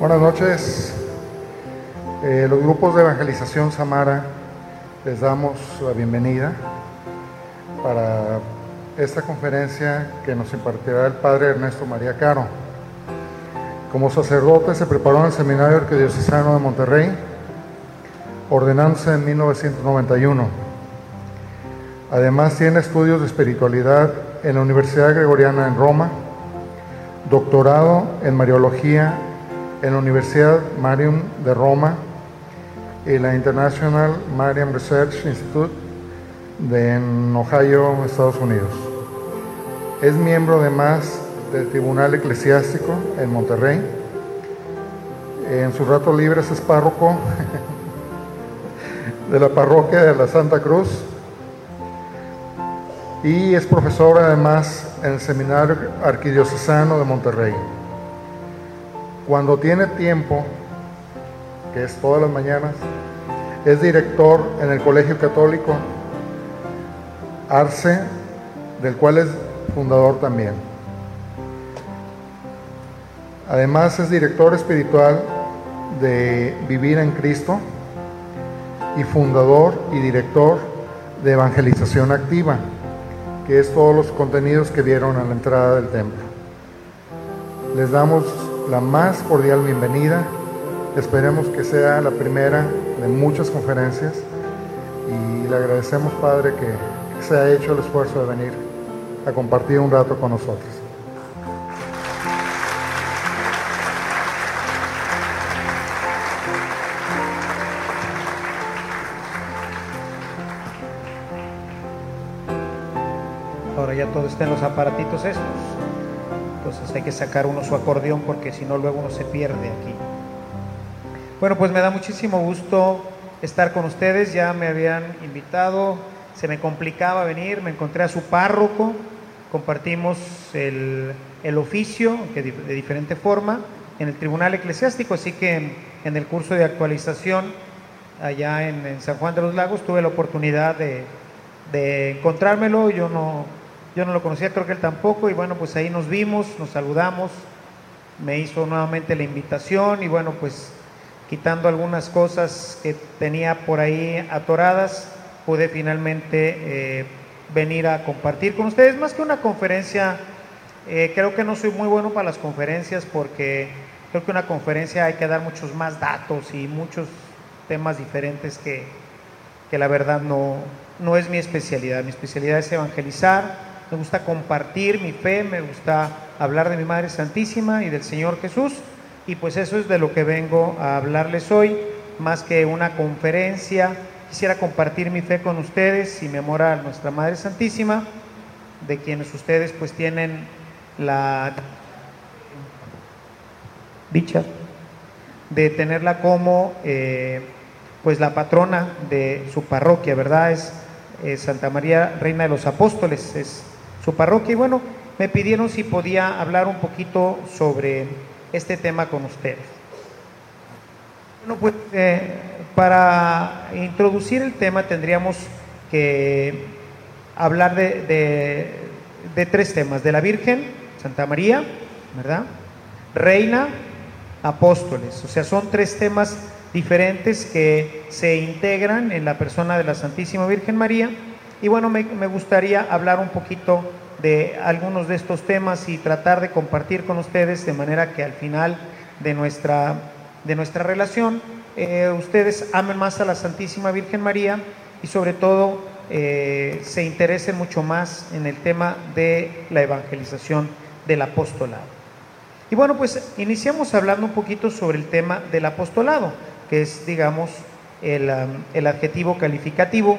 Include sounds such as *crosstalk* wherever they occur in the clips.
Buenas noches. Eh, los grupos de evangelización Samara les damos la bienvenida para esta conferencia que nos impartirá el Padre Ernesto María Caro. Como sacerdote se preparó en el Seminario Arquidiocesano de Monterrey, ordenándose en 1991. Además tiene estudios de espiritualidad en la Universidad Gregoriana en Roma, doctorado en Mariología en la Universidad Mariam de Roma y la International Mariam Research Institute de en Ohio, Estados Unidos. Es miembro además del Tribunal Eclesiástico en Monterrey. En sus ratos libres es párroco *laughs* de la parroquia de la Santa Cruz y es profesor además en el Seminario Arquidiocesano de Monterrey. Cuando tiene tiempo, que es todas las mañanas, es director en el Colegio Católico Arce, del cual es fundador también. Además es director espiritual de Vivir en Cristo y fundador y director de Evangelización Activa, que es todos los contenidos que vieron a la entrada del templo. Les damos la más cordial bienvenida. Esperemos que sea la primera de muchas conferencias y le agradecemos, Padre, que, se ha hecho el esfuerzo de venir a compartir un rato con nosotros. Está en los aparatitos estos. Entonces hay que sacar uno su acordeón porque si no luego uno se pierde aquí. Bueno, pues me da muchísimo gusto estar con ustedes. Ya me habían invitado, se me complicaba venir, me encontré a su párroco, compartimos el, oficio que de diferente forma en el Tribunal Eclesiástico, así que en, el curso de actualización allá en, San Juan de los Lagos tuve la oportunidad de, de encontrármelo. Yo no, yo no lo conocía, creo que él tampoco, y bueno, pues ahí nos vimos, nos saludamos, me hizo nuevamente la invitación y bueno, pues quitando algunas cosas que tenía por ahí atoradas, pude finalmente eh, venir a compartir con ustedes, más que una conferencia, eh, creo que no soy muy bueno para las conferencias porque creo que una conferencia hay que dar muchos más datos y muchos temas diferentes que, que la verdad no, no es mi especialidad, mi especialidad es evangelizar, me gusta compartir mi fe, me gusta hablar de mi Madre Santísima y del Señor Jesús. Y pues eso es de lo que vengo a hablarles hoy, más que una conferencia. Quisiera compartir mi fe con ustedes y memora a nuestra Madre Santísima, de quienes ustedes pues tienen la dicha de tenerla como eh, pues la patrona de su parroquia, ¿verdad? Es Santa María, Reina de los Apóstoles, es parroquia. Y bueno, me pidieron si podía hablar un poquito sobre este tema con ustedes. Bueno, pues eh, para introducir el tema tendríamos que hablar de, de, tres temas, de la Virgen, Santa María, ¿verdad? Reina, apóstoles. O sea, son tres temas diferentes que se integran en la persona de la Santísima Virgen María y bueno, me, gustaría hablar un poquito de algunos de estos temas y tratar de compartir con ustedes de manera que al final de nuestra, de nuestra relación eh, ustedes amen más a la Santísima Virgen María y sobre todo eh, se interesen mucho más en el tema de la evangelización del apostolado. Y bueno, pues iniciamos hablando un poquito sobre el tema del apostolado, que es, digamos, el, um, el adjetivo calificativo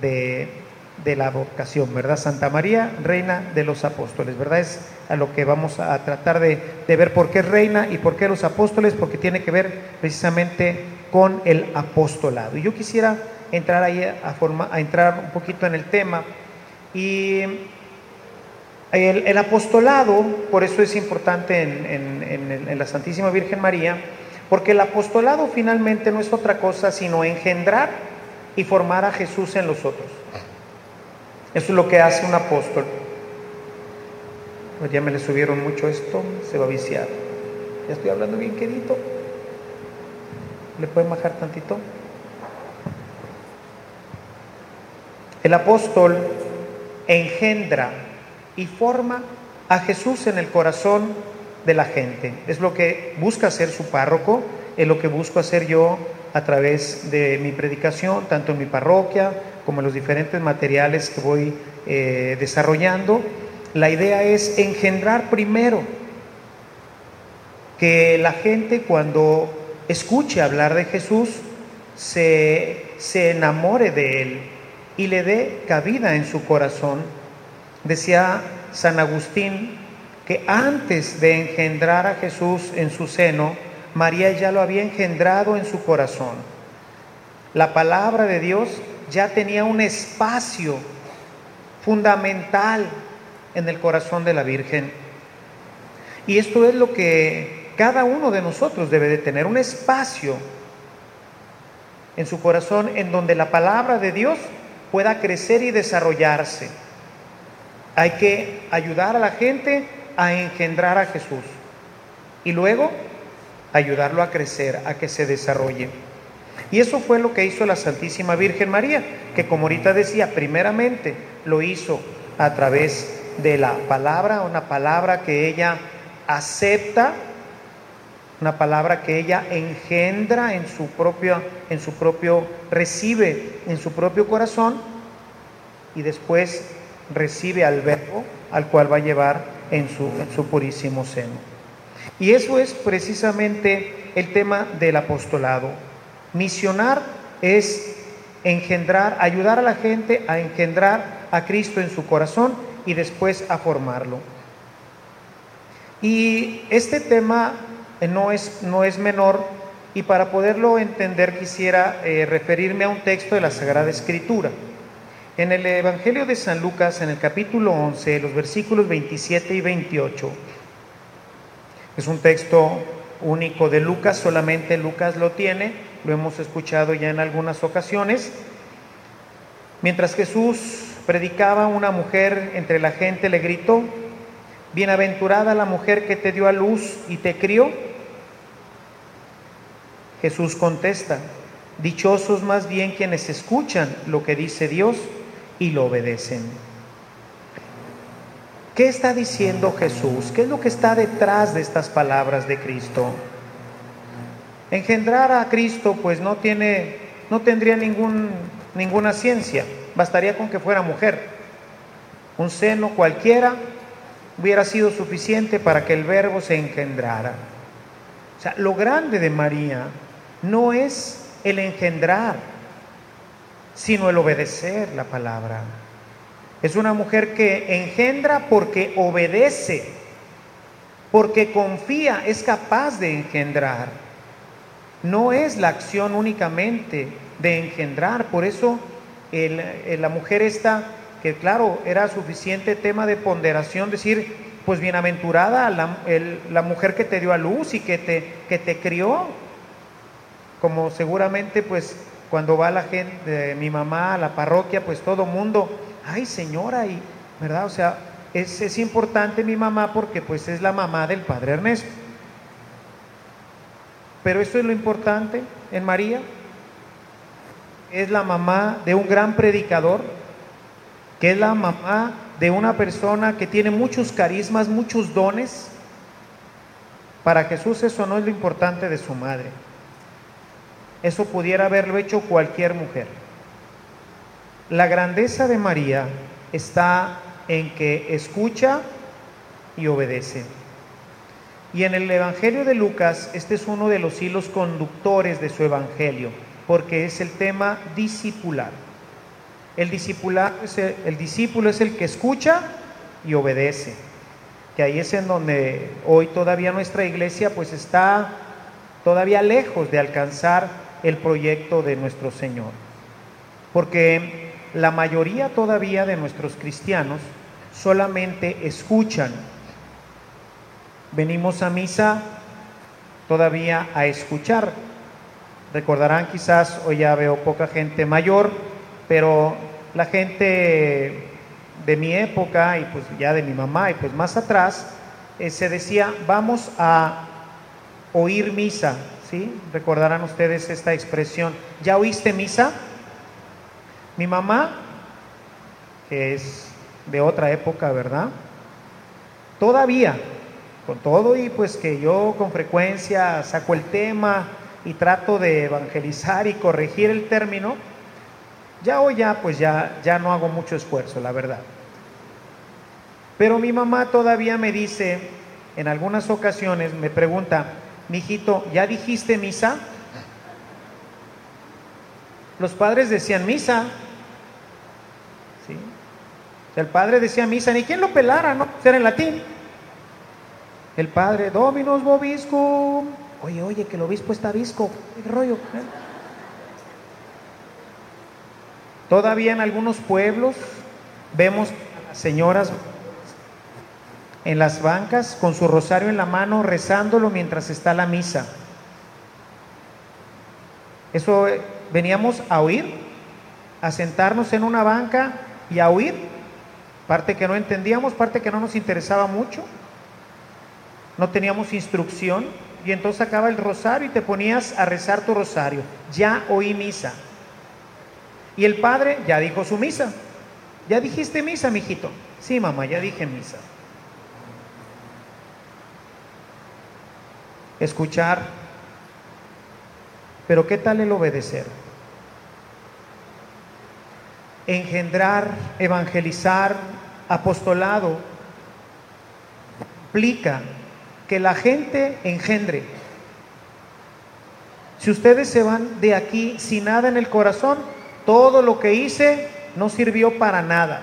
de, de la vocación, ¿verdad? Santa María, reina de los apóstoles, ¿verdad? Es a lo que vamos a tratar de, ver por qué reina y por qué los apóstoles, porque tiene que ver precisamente con el apostolado. Y yo quisiera entrar ahí a, entrar un poquito en el tema. Y el, el apostolado, por eso es importante en, en la Santísima Virgen María, Porque el apostolado finalmente no es otra cosa sino engendrar y formar a Jesús en los otros. Eso es lo que hace un apóstol. Pues ya me le subieron mucho esto, se va a viciar. Ya estoy hablando bien quedito. ¿Le pueden bajar tantito? El apóstol engendra y forma a Jesús en el corazón de la gente. Es lo que busca hacer su párroco, es lo que busco hacer yo a través de mi predicación, tanto en mi parroquia como los diferentes materiales que voy eh, desarrollando. La idea es engendrar primero que la gente cuando escuche hablar de Jesús se, se enamore de él y le dé cabida en su corazón. Decía San Agustín que antes de engendrar a Jesús en su seno, María ya lo había engendrado en su corazón. La palabra de Dios ya tenía un espacio fundamental en el corazón de la Virgen. Y esto es lo que cada uno de nosotros debe de tener, un espacio en su corazón en donde la palabra de Dios pueda crecer y desarrollarse. Hay que ayudar a la gente a engendrar a Jesús y luego ayudarlo a crecer, a que se desarrolle. Y eso fue lo que hizo la Santísima Virgen María, que como ahorita decía, primeramente lo hizo a través de la palabra, una palabra que ella acepta, una palabra que ella engendra en su propio, en su propio, recibe en su propio corazón y después recibe al verbo al cual va a llevar en su, en su purísimo seno. Y eso es precisamente el tema del apostolado. Misionar es engendrar, ayudar a la gente a engendrar a Cristo en su corazón y después a formarlo. Y este tema eh, no es, no es menor y para poderlo entender quisiera eh, referirme a un texto de la Sagrada Escritura. En el Evangelio de San Lucas, en el capítulo 11, los versículos 27 y 28, es un texto único de Lucas, solamente Lucas lo tiene, lo hemos escuchado ya en algunas ocasiones. Mientras Jesús predicaba, una mujer entre la gente le gritó, Bienaventurada la mujer que te dio a luz y te crió. Jesús contesta, dichosos más bien quienes escuchan lo que dice Dios y lo obedecen. ¿Qué está diciendo Jesús? ¿Qué es lo que está detrás de estas palabras de Cristo? Engendrar a Cristo pues no tiene no tendría ninguna ciencia, bastaría con que fuera mujer. Un seno cualquiera hubiera sido suficiente para que el verbo se engendrara. O sea, lo grande de María no es el engendrar, sino el obedecer la palabra. Es una mujer que engendra porque obedece, porque confía, es capaz de engendrar. No es la acción únicamente de engendrar, por eso la mujer esta que claro, era suficiente tema de ponderación, decir, pues bienaventurada la, mujer que te dio a luz y que te, que te crió, como seguramente pues cuando va la gente, mi mamá a la parroquia, pues todo mundo, ay señora, y, ¿verdad? O sea, es, es importante mi mamá porque pues es la mamá del Padre Ernesto. Pero eso es lo importante en María, es la mamá de un gran predicador, que es la mamá de una persona que tiene muchos carismas, muchos dones. Para Jesús eso no es lo importante de su madre. Eso pudiera haberlo hecho cualquier mujer. La grandeza de María está en que escucha y obedece. Y en el Evangelio de Lucas, este es uno de los hilos conductores de su Evangelio, porque es el tema discipular. El, el, discípulo es el que escucha y obedece. Que ahí es en donde hoy todavía nuestra iglesia pues está todavía lejos de alcanzar el proyecto de nuestro Señor. Porque la mayoría todavía de nuestros cristianos solamente escuchan. Venimos a misa todavía a escuchar. Recordarán quizás, hoy ya veo poca gente mayor, pero la gente de mi época y pues ya de mi mamá y pues más atrás, eh, se decía, vamos a oír misa, ¿sí? Recordarán ustedes esta expresión, ¿ya oíste misa? Mi mamá, que es de otra época, ¿verdad? Todavía, con todo y pues que yo con frecuencia saco el tema y trato de evangelizar y corregir el término, ya hoy ya pues ya ya no hago mucho esfuerzo, la verdad. Pero mi mamá todavía me dice, en algunas ocasiones me pregunta, mijito, ¿ya dijiste misa? Los padres decían misa. ¿Sí? El padre decía misa, ni quien lo pelara, ¿no? Era en latín. El padre, Dominus Bobiscum. Oye, oye, que el obispo está visco. ¿Qué rollo? Todavía en algunos pueblos vemos a las señoras en las bancas con su rosario en la mano rezándolo mientras está la misa. Eso eh, veníamos a oír, a sentarnos en una banca y a oír, parte que no entendíamos, parte que no nos interesaba mucho, no teníamos instrucción y entonces acaba el rosario y te ponías a rezar tu rosario. Ya oí misa. Y el padre ya dijo su misa. ¿Ya dijiste misa, mijito? Sí, mamá, ya dije misa. escuchar, pero ¿qué tal el obedecer? Engendrar, evangelizar, apostolado, implica que la gente engendre. Si ustedes se van de aquí sin nada en el corazón, todo lo que hice no sirvió para nada.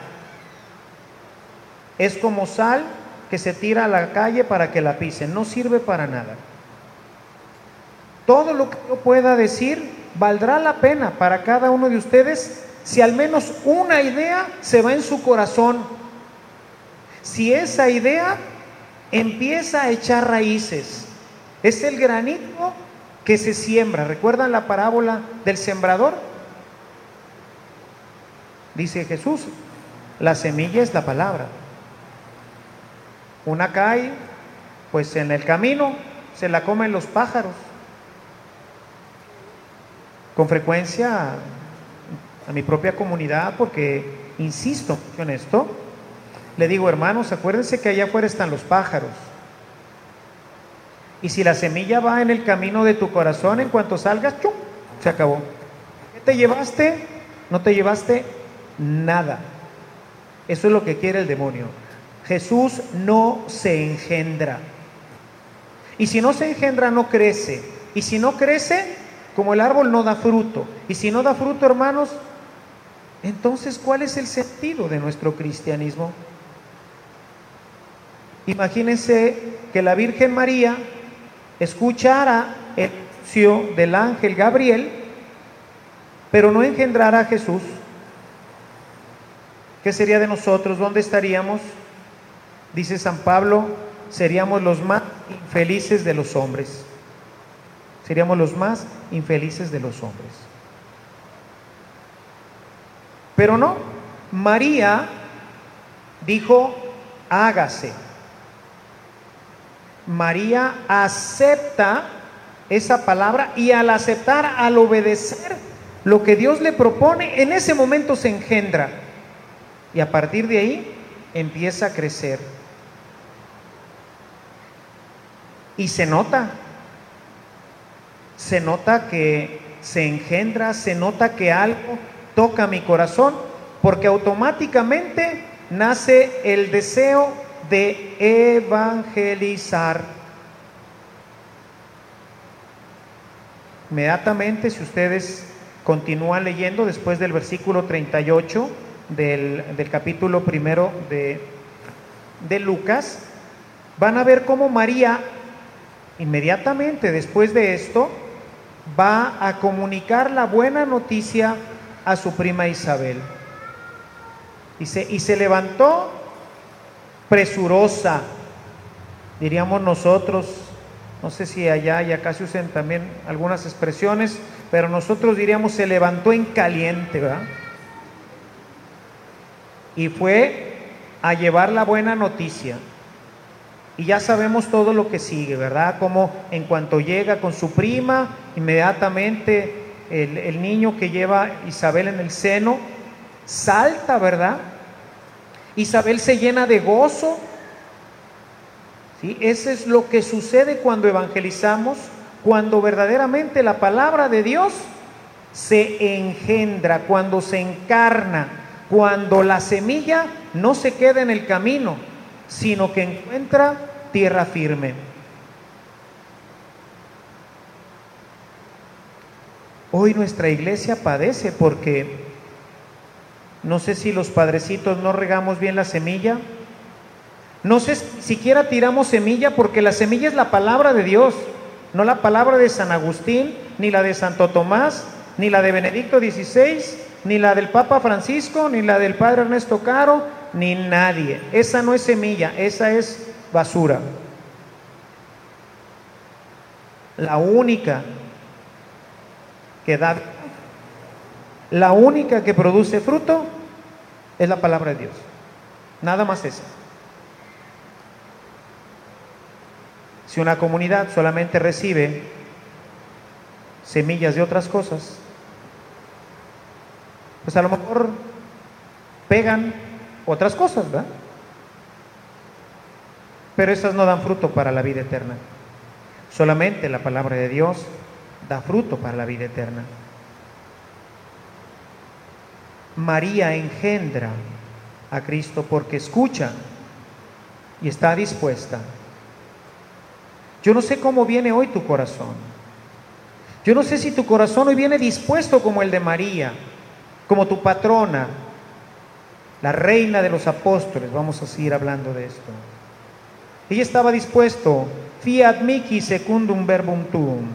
Es como sal que se tira a la calle para que la pisen, no sirve para nada todo lo que yo pueda decir valdrá la pena para cada uno de ustedes si al menos una idea se va en su corazón. Si esa idea empieza a echar raíces, es el granito que se siembra. ¿Recuerdan la parábola del sembrador? Dice Jesús, la semilla es la palabra. Una cae, pues en el camino se la comen los pájaros. Con frecuencia a mi propia comunidad, porque insisto en esto, le digo, hermanos, acuérdense que allá afuera están los pájaros. Y si la semilla va en el camino de tu corazón, en cuanto salgas, ¡chum! se acabó. ¿Qué te llevaste? No te llevaste nada. Eso es lo que quiere el demonio. Jesús no se engendra. Y si no se engendra, no crece. Y si no crece, como el árbol no da fruto. Y si no da fruto, hermanos, entonces, ¿cuál es el sentido de nuestro cristianismo? Imagínense que la Virgen María escuchara el anuncio del ángel Gabriel, pero no engendrara a Jesús. ¿Qué sería de nosotros? ¿Dónde estaríamos? Dice San Pablo, seríamos los más infelices de los hombres seríamos los más infelices de los hombres. Pero no, María dijo, hágase. María acepta esa palabra y al aceptar, al obedecer lo que Dios le propone, en ese momento se engendra. Y a partir de ahí empieza a crecer. Y se nota, se nota que se engendra, se nota que algo toca mi corazón, porque automáticamente nace el deseo de evangelizar. Inmediatamente, si ustedes continúan leyendo después del versículo 38 del, del capítulo primero de, de Lucas, van a ver cómo María, inmediatamente después de esto, va a comunicar la buena noticia a su prima Isabel. Se, y se levantó presurosa, diríamos nosotros, No sé si allá y acá se usen también algunas expresiones, pero nosotros diríamos se levantó en caliente, ¿verdad? Y fue a llevar la buena noticia. Y ya sabemos todo lo que sigue, ¿verdad? Como en cuanto llega con su prima, inmediatamente el, el niño que lleva Isabel en el seno salta, ¿verdad? Isabel se llena de gozo. ¿sí? Eso es lo que sucede cuando evangelizamos, cuando verdaderamente la palabra de Dios se engendra, cuando se encarna, cuando la semilla no se queda en el camino, sino que encuentra tierra firme. Hoy nuestra iglesia padece porque no sé si los padrecitos no regamos bien la semilla. No sé si siquiera tiramos semilla porque la semilla es la palabra de Dios, no la palabra de San Agustín, ni la de Santo Tomás, ni la de Benedicto XVI, ni la del Papa Francisco, ni la del Padre Ernesto Caro, ni nadie. Esa no es semilla, esa es basura. La única que da, la única que produce fruto es la palabra de Dios. Nada más esa. Si una comunidad solamente recibe semillas de otras cosas, pues a lo mejor pegan otras cosas, ¿verdad? Pero esas no dan fruto para la vida eterna. Solamente la palabra de Dios da fruto para la vida eterna. María engendra a Cristo porque escucha y está dispuesta. Yo no sé cómo viene hoy tu corazón. Yo no sé si tu corazón hoy viene dispuesto como el de María, como tu patrona, la reina de los apóstoles. Vamos a seguir hablando de esto. Ella estaba dispuesto, fiat mihi secundum verbum tuum.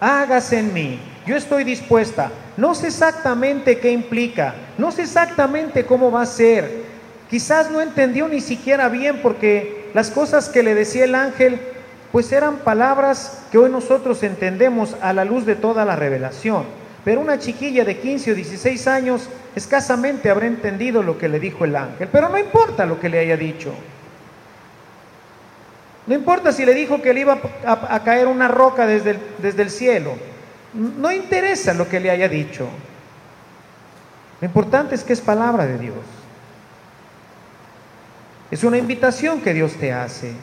Hágase en mí. Yo estoy dispuesta. No sé exactamente qué implica. No sé exactamente cómo va a ser. Quizás no entendió ni siquiera bien porque las cosas que le decía el ángel pues eran palabras que hoy nosotros entendemos a la luz de toda la revelación. Pero una chiquilla de 15 o 16 años escasamente habrá entendido lo que le dijo el ángel. Pero no importa lo que le haya dicho. No importa si le dijo que le iba a, caer una roca desde el, desde el cielo. No interesa lo que le haya dicho. Lo importante es que es palabra de Dios. Es una invitación que Dios te hace.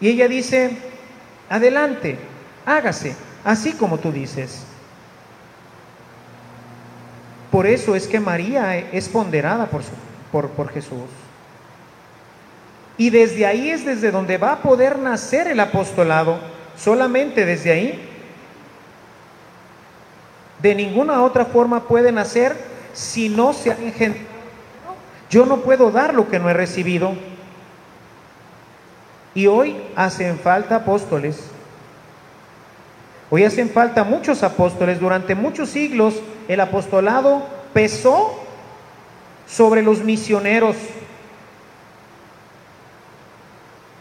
Y ella dice, adelante, hágase, así como tú dices. Por eso es que María es ponderada por, por, por Jesús. Y desde ahí es desde donde va a poder nacer el apostolado, solamente desde ahí. De ninguna otra forma puede nacer si no se ha engendrado. Yo no puedo dar lo que no he recibido. Y hoy hacen falta apóstoles. Hoy hacen falta muchos apóstoles. Durante muchos siglos el apostolado pesó sobre los misioneros.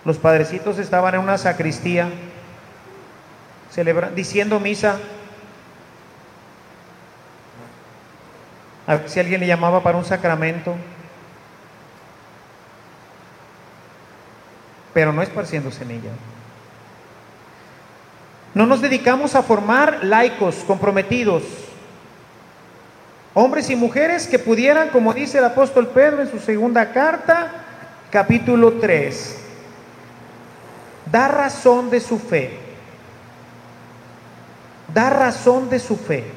Los padrecitos estaban en una sacristía diciendo misa. Si alguien le llamaba para un sacramento. Pero no esparciendo semilla. No nos dedicamos a formar laicos comprometidos, hombres y mujeres que pudieran, como dice el apóstol Pedro en su segunda carta, capítulo 3, da razón de su fe. Da razón de su fe.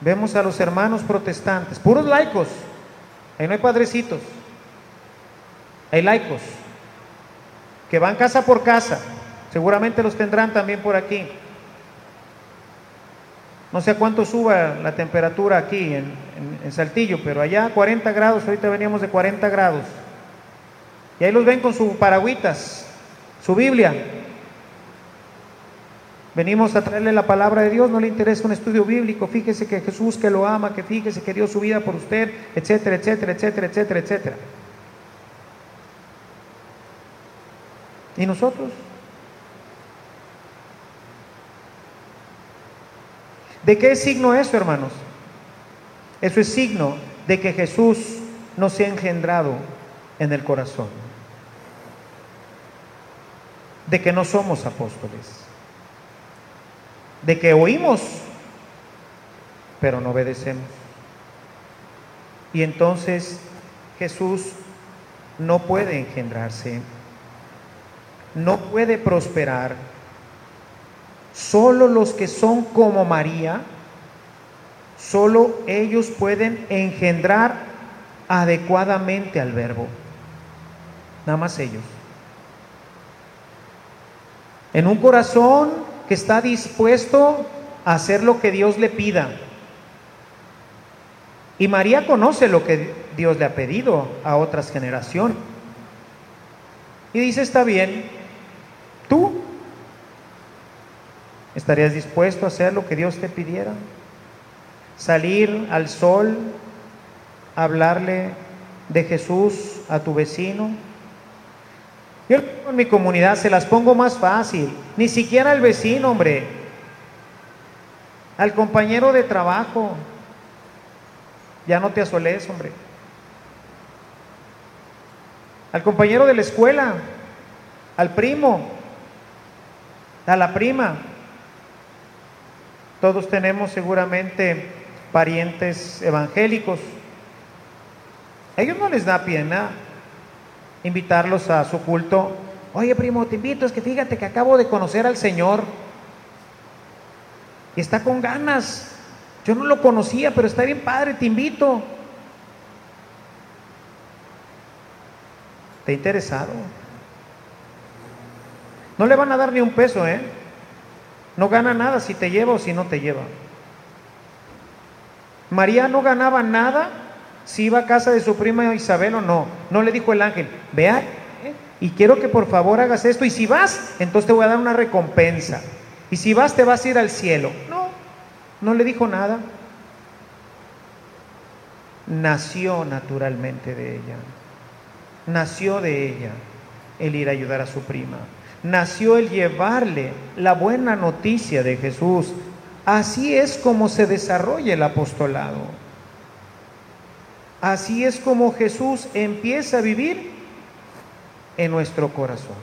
Vemos a los hermanos protestantes, puros laicos. Ahí no hay padrecitos. Hay laicos que van casa por casa. Seguramente los tendrán también por aquí. No sé a cuánto suba la temperatura aquí en, en, Saltillo, pero allá 40 grados, ahorita veníamos de 40 grados. Y ahí los ven con sus paragüitas, su Biblia. Venimos a traerle la palabra de Dios, no le interesa un estudio bíblico, fíjese que Jesús que lo ama, que fíjese que dio su vida por usted, etcétera, etcétera, etcétera, etcétera, etcétera. ¿Y nosotros? ¿De qué es signo eso, hermanos? Eso es signo de que Jesús no se ha engendrado en el corazón, de que no somos apóstoles, de que oímos, pero no obedecemos. Y entonces Jesús no puede engendrarse, no puede prosperar. Solo los que son como María, solo ellos pueden engendrar adecuadamente al verbo. Nada más ellos. En un corazón que está dispuesto a hacer lo que Dios le pida. Y María conoce lo que Dios le ha pedido a otras generaciones. Y dice, está bien, tú estarías dispuesto a hacer lo que Dios te pidiera. Salir al sol, hablarle de Jesús a tu vecino. Yo en mi comunidad se las pongo más fácil, ni siquiera al vecino, hombre, al compañero de trabajo. Ya no te asoles, hombre al compañero de la escuela, al primo, a la prima. Todos tenemos seguramente parientes evangélicos. A ellos no les da pena invitarlos a su culto. Oye, primo, te invito, es que fíjate que acabo de conocer al Señor y está con ganas. Yo no lo conocía, pero está bien padre, te invito. ¿Está interesado? No le van a dar ni un peso, ¿eh? No gana nada si te lleva o si no te lleva. María no ganaba nada si iba a casa de su prima Isabel o no. No le dijo el ángel, vea, y quiero que por favor hagas esto. Y si vas, entonces te voy a dar una recompensa. Y si vas, te vas a ir al cielo. No, no le dijo nada. Nació naturalmente de ella nació de ella el ir a ayudar a su prima. Nació el llevarle la buena noticia de Jesús. Así es como se desarrolla el apostolado. Así es como Jesús empieza a vivir en nuestro corazón.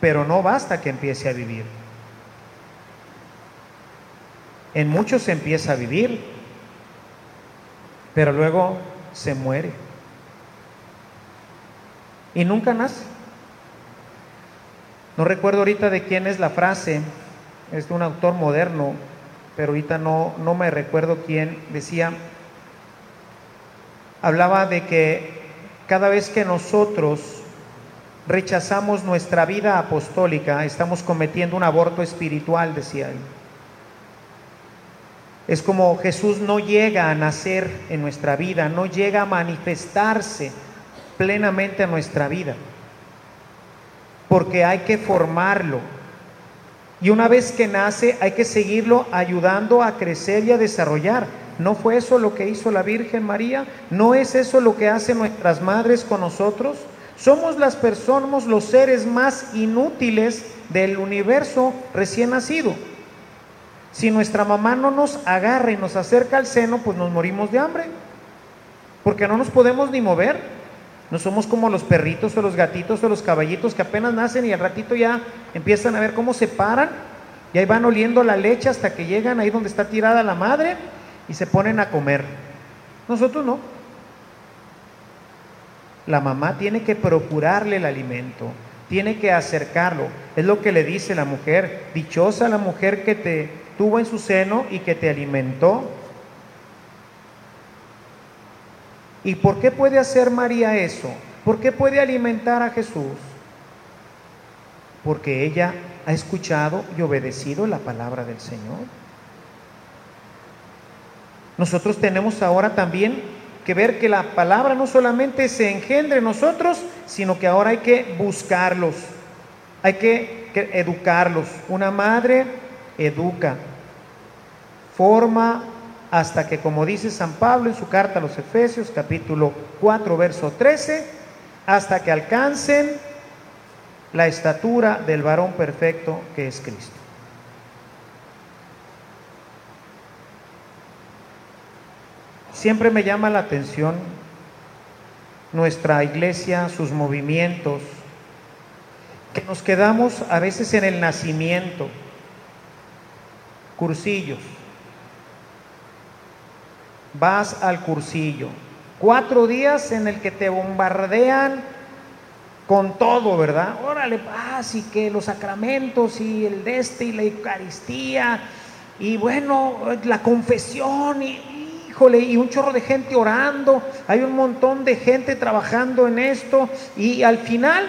Pero no basta que empiece a vivir. En muchos se empieza a vivir, pero luego se muere. Y nunca nace. No recuerdo ahorita de quién es la frase, es de un autor moderno, pero ahorita no, no me recuerdo quién decía, hablaba de que cada vez que nosotros rechazamos nuestra vida apostólica, estamos cometiendo un aborto espiritual, decía él. Es como Jesús no llega a nacer en nuestra vida, no llega a manifestarse plenamente en nuestra vida, porque hay que formarlo. Y una vez que nace hay que seguirlo ayudando a crecer y a desarrollar. ¿No fue eso lo que hizo la Virgen María? ¿No es eso lo que hacen nuestras madres con nosotros? Somos las personas, los seres más inútiles del universo recién nacido. Si nuestra mamá no nos agarra y nos acerca al seno, pues nos morimos de hambre. Porque no nos podemos ni mover. No somos como los perritos o los gatitos o los caballitos que apenas nacen y al ratito ya empiezan a ver cómo se paran y ahí van oliendo la leche hasta que llegan ahí donde está tirada la madre y se ponen a comer. Nosotros no. La mamá tiene que procurarle el alimento, tiene que acercarlo. Es lo que le dice la mujer. Dichosa la mujer que te tuvo en su seno y que te alimentó. ¿Y por qué puede hacer María eso? ¿Por qué puede alimentar a Jesús? Porque ella ha escuchado y obedecido la palabra del Señor. Nosotros tenemos ahora también que ver que la palabra no solamente se engendre en nosotros, sino que ahora hay que buscarlos, hay que, educarlos. Una madre educa, forma hasta que, como dice San Pablo en su carta a los Efesios, capítulo 4, verso 13, hasta que alcancen la estatura del varón perfecto que es Cristo. Siempre me llama la atención nuestra iglesia, sus movimientos, que nos quedamos a veces en el nacimiento, cursillos. Vas al cursillo, cuatro días en el que te bombardean con todo, ¿verdad? Órale, paz y que los sacramentos y el de este y la Eucaristía y bueno, la confesión y híjole, y un chorro de gente orando, hay un montón de gente trabajando en esto y al final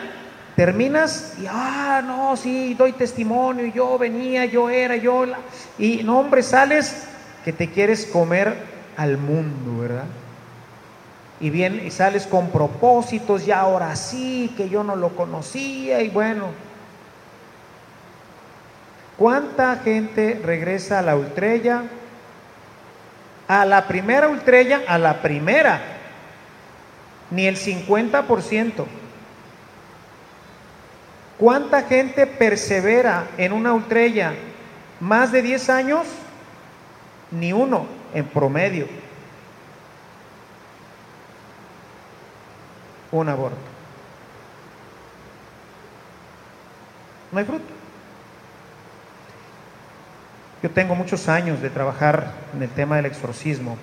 terminas y ah, no, sí, doy testimonio, yo venía, yo era, yo y no, hombre, sales que te quieres comer al mundo, ¿verdad? y bien y sales con propósitos, ya ahora sí, que yo no lo conocía y bueno. ¿Cuánta gente regresa a la ultrella? A la primera ultrella, a la primera, ni el 50%. ¿Cuánta gente persevera en una ultrella más de 10 años? Ni uno en promedio. un aborto. No hay fruto. Yo tengo muchos años de trabajar en el tema del exorcismo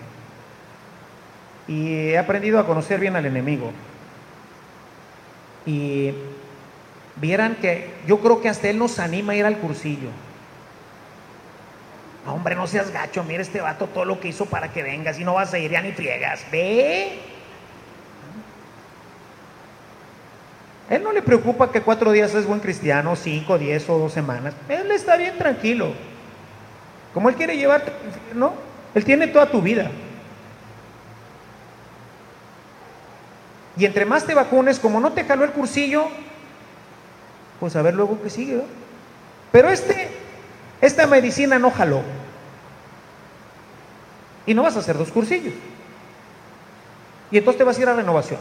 y he aprendido a conocer bien al enemigo. Y vieran que yo creo que hasta él nos anima a ir al cursillo. Hombre, no seas gacho, mira este vato todo lo que hizo para que vengas y no vas a ir ya ni friegas. Ve, Él no le preocupa que cuatro días es buen cristiano, cinco, diez o dos semanas. Él está bien tranquilo. Como Él quiere llevarte, ¿no? Él tiene toda tu vida. Y entre más te vacunes, como no te jaló el cursillo, pues a ver luego qué sigue. Pero este, esta medicina no jaló. Y no vas a hacer dos cursillos. Y entonces te vas a ir a renovación.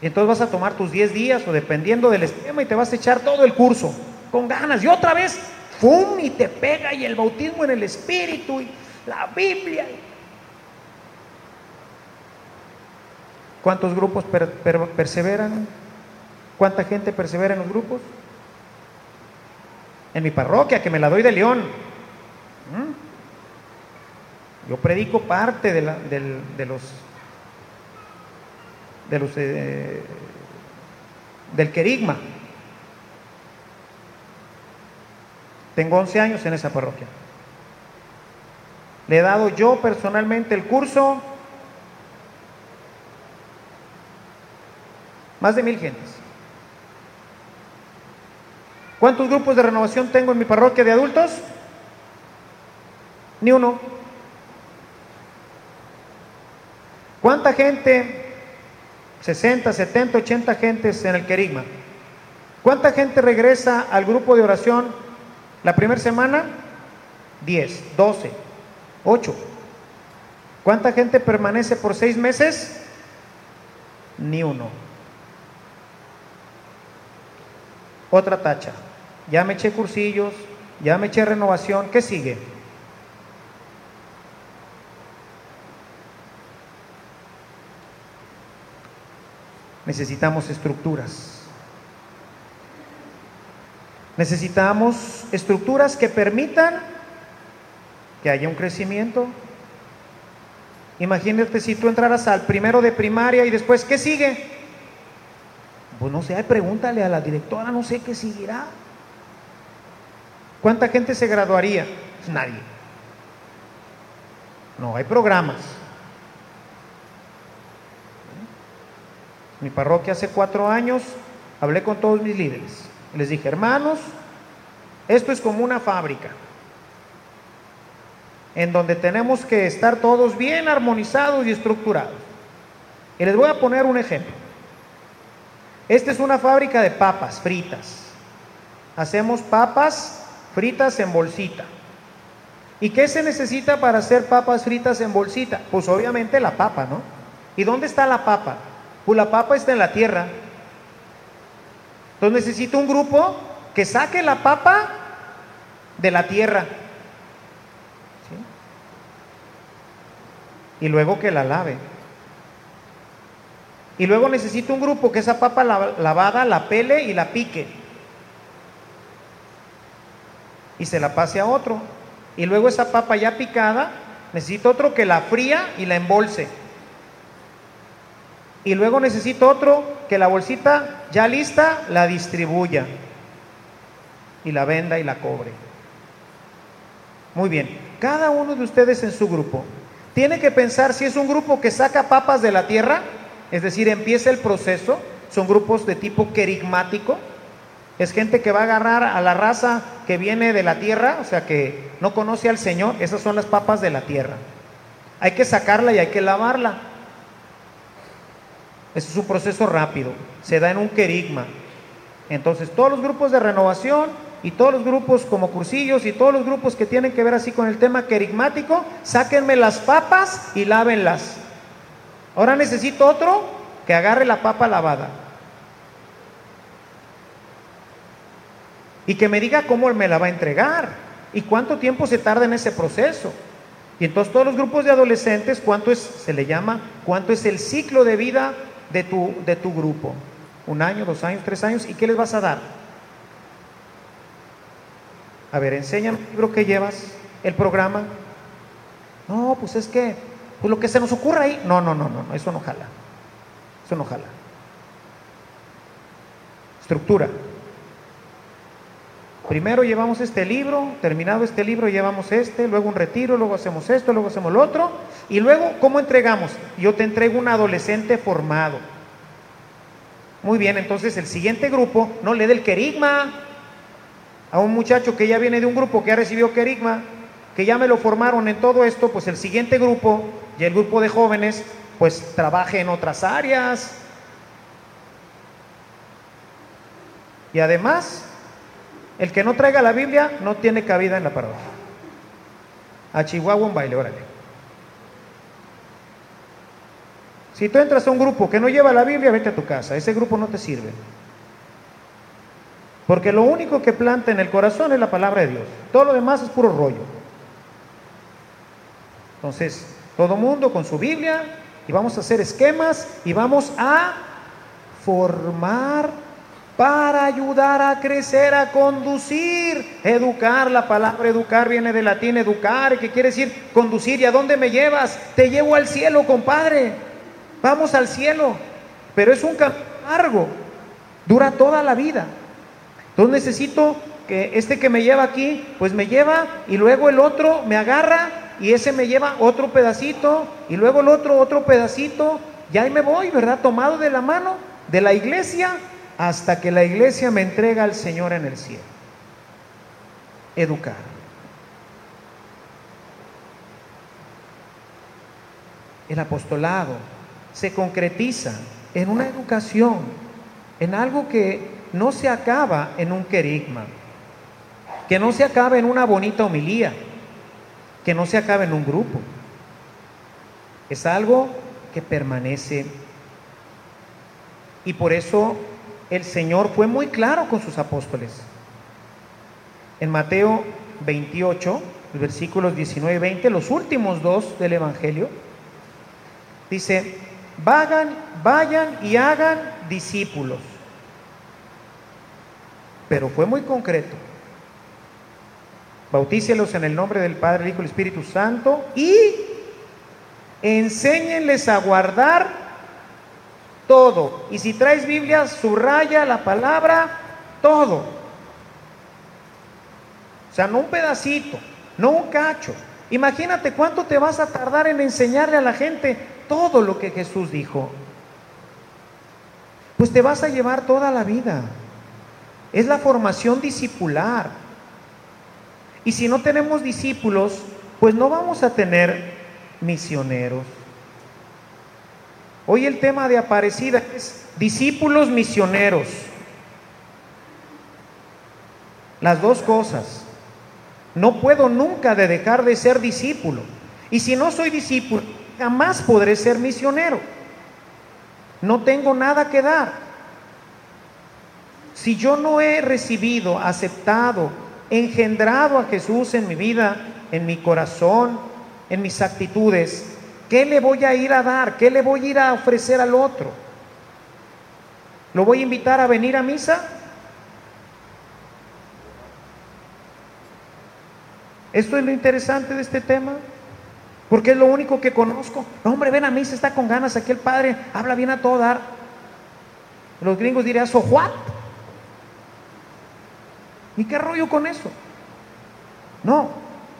Y entonces vas a tomar tus 10 días o dependiendo del esquema y te vas a echar todo el curso con ganas. Y otra vez, ¡fum! Y te pega y el bautismo en el Espíritu y la Biblia. ¿Cuántos grupos perseveran? ¿Cuánta gente persevera en los grupos? En mi parroquia, que me la doy de León. ¿Mm? Yo predico parte de, de los de los, eh, del querigma. Tengo 11 años en esa parroquia. Le he dado yo personalmente el curso más de mil gentes. ¿Cuántos grupos de renovación tengo en mi parroquia de adultos? Ni uno. ¿Cuánta gente 60, 70, 80 gentes en el querigma. ¿Cuánta gente regresa al grupo de oración la primera semana? 10, 12, 8. ¿Cuánta gente permanece por seis meses? Ni uno. Otra tacha. Ya me eché cursillos, ya me eché renovación. ¿Qué sigue? necesitamos estructuras. Necesitamos estructuras que permitan que haya un crecimiento. Imagínate si tú entraras al primero de primaria y después, ¿qué sigue? Pues no sé, pregúntale a la directora, no sé qué seguirá. ¿Cuánta gente se graduaría? Pues nadie. No, hay programas. mi parroquia hace cuatro años, hablé con todos mis líderes. Les dije, hermanos, esto es como una fábrica, en donde tenemos que estar todos bien armonizados y estructurados. Y les voy a poner un ejemplo. Esta es una fábrica de papas fritas. Hacemos papas fritas en bolsita. ¿Y qué se necesita para hacer papas fritas en bolsita? Pues obviamente la papa, ¿no? ¿Y dónde está la papa? Pues la papa está en la tierra. Entonces necesito un grupo que saque la papa de la tierra. Y luego que la lave. Y luego necesito un grupo que esa papa lavada la pele y la pique. Y se la pase a otro. Y luego esa papa ya picada, necesito otro que la fría y la embolse. Y luego necesito otro que la bolsita ya lista la distribuya. Y la venda y la cobre. Muy bien. Cada uno de ustedes en su grupo tiene que pensar si es un grupo que saca papas de la tierra es decir, empieza el proceso, son grupos de tipo querigmático, es gente que va a agarrar a la raza que viene de la tierra, o sea, que no conoce al Señor, esas son las papas de la tierra. Hay que sacarla y hay que lavarla. Eso es un proceso rápido, se da en un querigma. Entonces, todos los grupos de renovación y todos los grupos como cursillos y todos los grupos que tienen que ver así con el tema querigmático, sáquenme las papas y lávenlas. Ahora necesito otro que agarre la papa lavada. Y que me diga cómo me la va a entregar y cuánto tiempo se tarda en ese proceso. Y entonces todos los grupos de adolescentes, ¿cuánto es, se le llama, cuánto es el ciclo de vida de tu, de tu grupo? ¿Un año, dos años, tres años? ¿Y qué les vas a dar? A ver, enséñame el libro que llevas, el programa. No, pues es que pues lo que se nos ocurra ahí, no, no, no, no, eso no jala. Eso no jala. Estructura. Primero llevamos este libro, terminado este libro llevamos este, luego un retiro, luego hacemos esto, luego hacemos lo otro, y luego, ¿cómo entregamos? Yo te entrego un adolescente formado. Muy bien, entonces el siguiente grupo no le dé el querigma a un muchacho que ya viene de un grupo que ha recibido querigma, que ya me lo formaron en todo esto, pues el siguiente grupo y el grupo de jóvenes pues trabaje en otras áreas. Y además, el que no traiga la Biblia no tiene cabida en la parroquia. A Chihuahua un baile, órale. Si tú entras a un grupo que no lleva la Biblia, vete a tu casa. Ese grupo no te sirve. Porque lo único que planta en el corazón es la palabra de Dios. Todo lo demás es puro rollo. Entonces, todo mundo con su Biblia y vamos a hacer esquemas y vamos a formar para ayudar a crecer, a conducir, educar, la palabra educar viene del latín educar, que quiere decir conducir. ¿Y a dónde me llevas? Te llevo al cielo, compadre. Vamos al cielo. Pero es un camino largo, dura toda la vida. Entonces necesito que este que me lleva aquí, pues me lleva y luego el otro me agarra y ese me lleva otro pedacito y luego el otro otro pedacito y ahí me voy, ¿verdad? Tomado de la mano de la iglesia hasta que la iglesia me entrega al Señor en el cielo. Educar. El apostolado se concretiza en una educación, en algo que no se acaba en un querigma, que no se acaba en una bonita homilía, que no se acaba en un grupo. Es algo que permanece. Y por eso el Señor fue muy claro con sus apóstoles. En Mateo 28, versículos 19 y 20, los últimos dos del Evangelio, dice, vayan, vayan y hagan discípulos. Pero fue muy concreto. Bautícelos en el nombre del Padre, el Hijo y el Espíritu Santo y enséñenles a guardar todo. Y si traes Biblia, subraya la palabra todo. O sea, no un pedacito, no un cacho. Imagínate cuánto te vas a tardar en enseñarle a la gente todo lo que Jesús dijo. Pues te vas a llevar toda la vida. Es la formación discipular. Y si no tenemos discípulos, pues no vamos a tener misioneros. Hoy el tema de Aparecida es discípulos misioneros. Las dos cosas. No puedo nunca de dejar de ser discípulo. Y si no soy discípulo, jamás podré ser misionero. No tengo nada que dar. Si yo no he recibido, aceptado, engendrado a Jesús en mi vida, en mi corazón, en mis actitudes, ¿qué le voy a ir a dar? ¿Qué le voy a ir a ofrecer al otro? ¿Lo voy a invitar a venir a misa? Esto es lo interesante de este tema, porque es lo único que conozco. No, hombre, ven a misa, está con ganas, aquí el padre habla bien a todo dar. Los gringos dirían, ¿so what? ¿Y qué rollo con eso? No,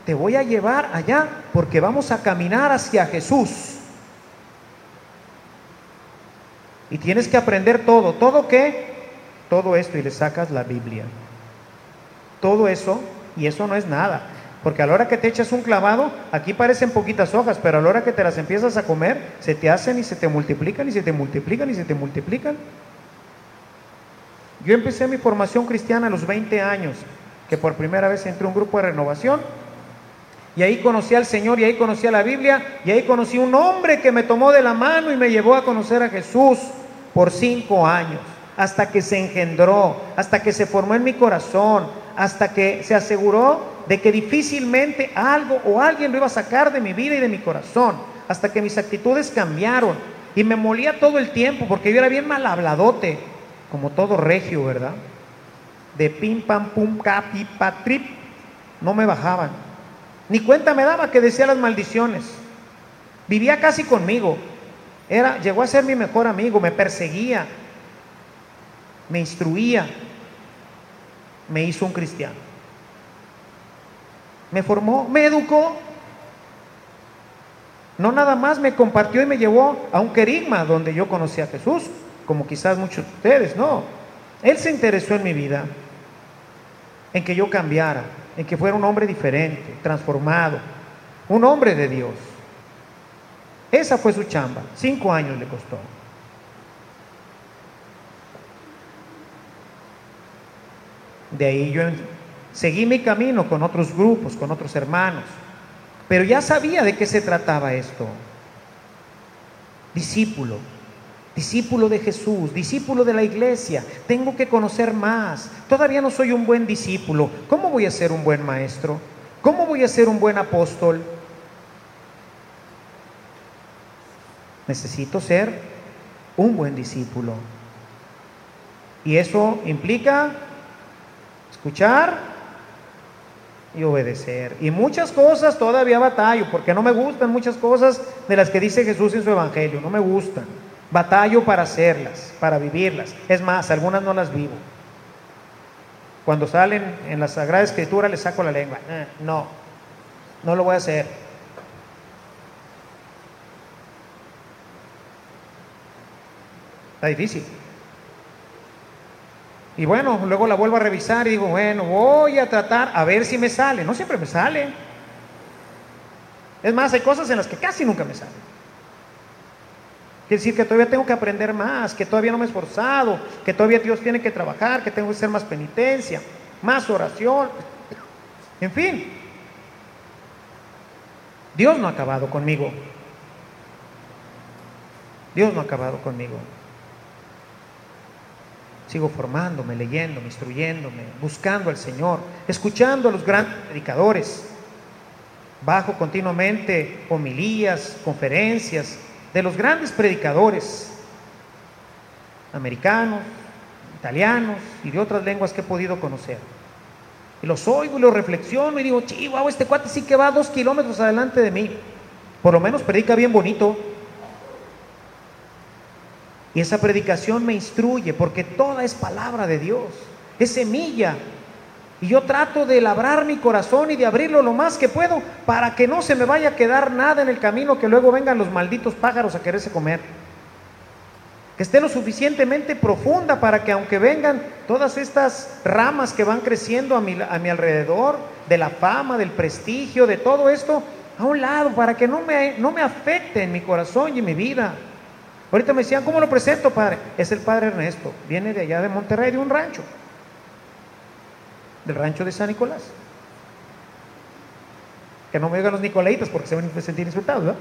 te voy a llevar allá porque vamos a caminar hacia Jesús. Y tienes que aprender todo. ¿Todo qué? Todo esto y le sacas la Biblia. Todo eso, y eso no es nada. Porque a la hora que te echas un clavado, aquí parecen poquitas hojas, pero a la hora que te las empiezas a comer, se te hacen y se te multiplican y se te multiplican y se te multiplican. Yo empecé mi formación cristiana a los 20 años, que por primera vez entré a un grupo de renovación. Y ahí conocí al Señor, y ahí conocí a la Biblia, y ahí conocí un hombre que me tomó de la mano y me llevó a conocer a Jesús por cinco años, hasta que se engendró, hasta que se formó en mi corazón, hasta que se aseguró de que difícilmente algo o alguien lo iba a sacar de mi vida y de mi corazón, hasta que mis actitudes cambiaron. Y me molía todo el tiempo, porque yo era bien mal habladote, como todo regio, ¿verdad? De pim, pam, pum, capi, patrip, no me bajaban. Ni cuenta me daba que decía las maldiciones. Vivía casi conmigo. Era, llegó a ser mi mejor amigo, me perseguía, me instruía, me hizo un cristiano. Me formó, me educó. No nada más me compartió y me llevó a un querigma donde yo conocí a Jesús como quizás muchos de ustedes, no. Él se interesó en mi vida, en que yo cambiara, en que fuera un hombre diferente, transformado, un hombre de Dios. Esa fue su chamba, cinco años le costó. De ahí yo seguí mi camino con otros grupos, con otros hermanos, pero ya sabía de qué se trataba esto. Discípulo, discípulo de Jesús, discípulo de la iglesia, tengo que conocer más. Todavía no soy un buen discípulo. ¿Cómo voy a ser un buen maestro? ¿Cómo voy a ser un buen apóstol? Necesito ser un buen discípulo. Y eso implica escuchar y obedecer. Y muchas cosas todavía batallo, porque no me gustan muchas cosas de las que dice Jesús en su Evangelio, no me gustan. Batallo para hacerlas, para vivirlas. Es más, algunas no las vivo. Cuando salen en la Sagrada Escritura les saco la lengua. Eh, no, no lo voy a hacer. Está difícil. Y bueno, luego la vuelvo a revisar y digo, bueno, voy a tratar a ver si me sale. No siempre me sale. Es más, hay cosas en las que casi nunca me salen. Decir que todavía tengo que aprender más, que todavía no me he esforzado, que todavía Dios tiene que trabajar, que tengo que hacer más penitencia, más oración. En fin, Dios no ha acabado conmigo. Dios no ha acabado conmigo. Sigo formándome, leyéndome, instruyéndome, buscando al Señor, escuchando a los grandes predicadores. Bajo continuamente homilías, conferencias, de los grandes predicadores americanos, italianos y de otras lenguas que he podido conocer. Y los oigo y los reflexiono y digo, chihuahua, este cuate sí que va dos kilómetros adelante de mí. Por lo menos predica bien bonito. Y esa predicación me instruye porque toda es palabra de Dios, es semilla y yo trato de labrar mi corazón y de abrirlo lo más que puedo para que no se me vaya a quedar nada en el camino que luego vengan los malditos pájaros a quererse comer. Que esté lo suficientemente profunda para que aunque vengan todas estas ramas que van creciendo a mi, a mi alrededor, de la fama, del prestigio, de todo esto, a un lado, para que no me, no me afecte en mi corazón y en mi vida. Ahorita me decían, ¿cómo lo presento, padre? Es el padre Ernesto, viene de allá de Monterrey, de un rancho del rancho de San Nicolás. Que no me oigan los nicolaitas porque se van a sentir insultados, ¿verdad?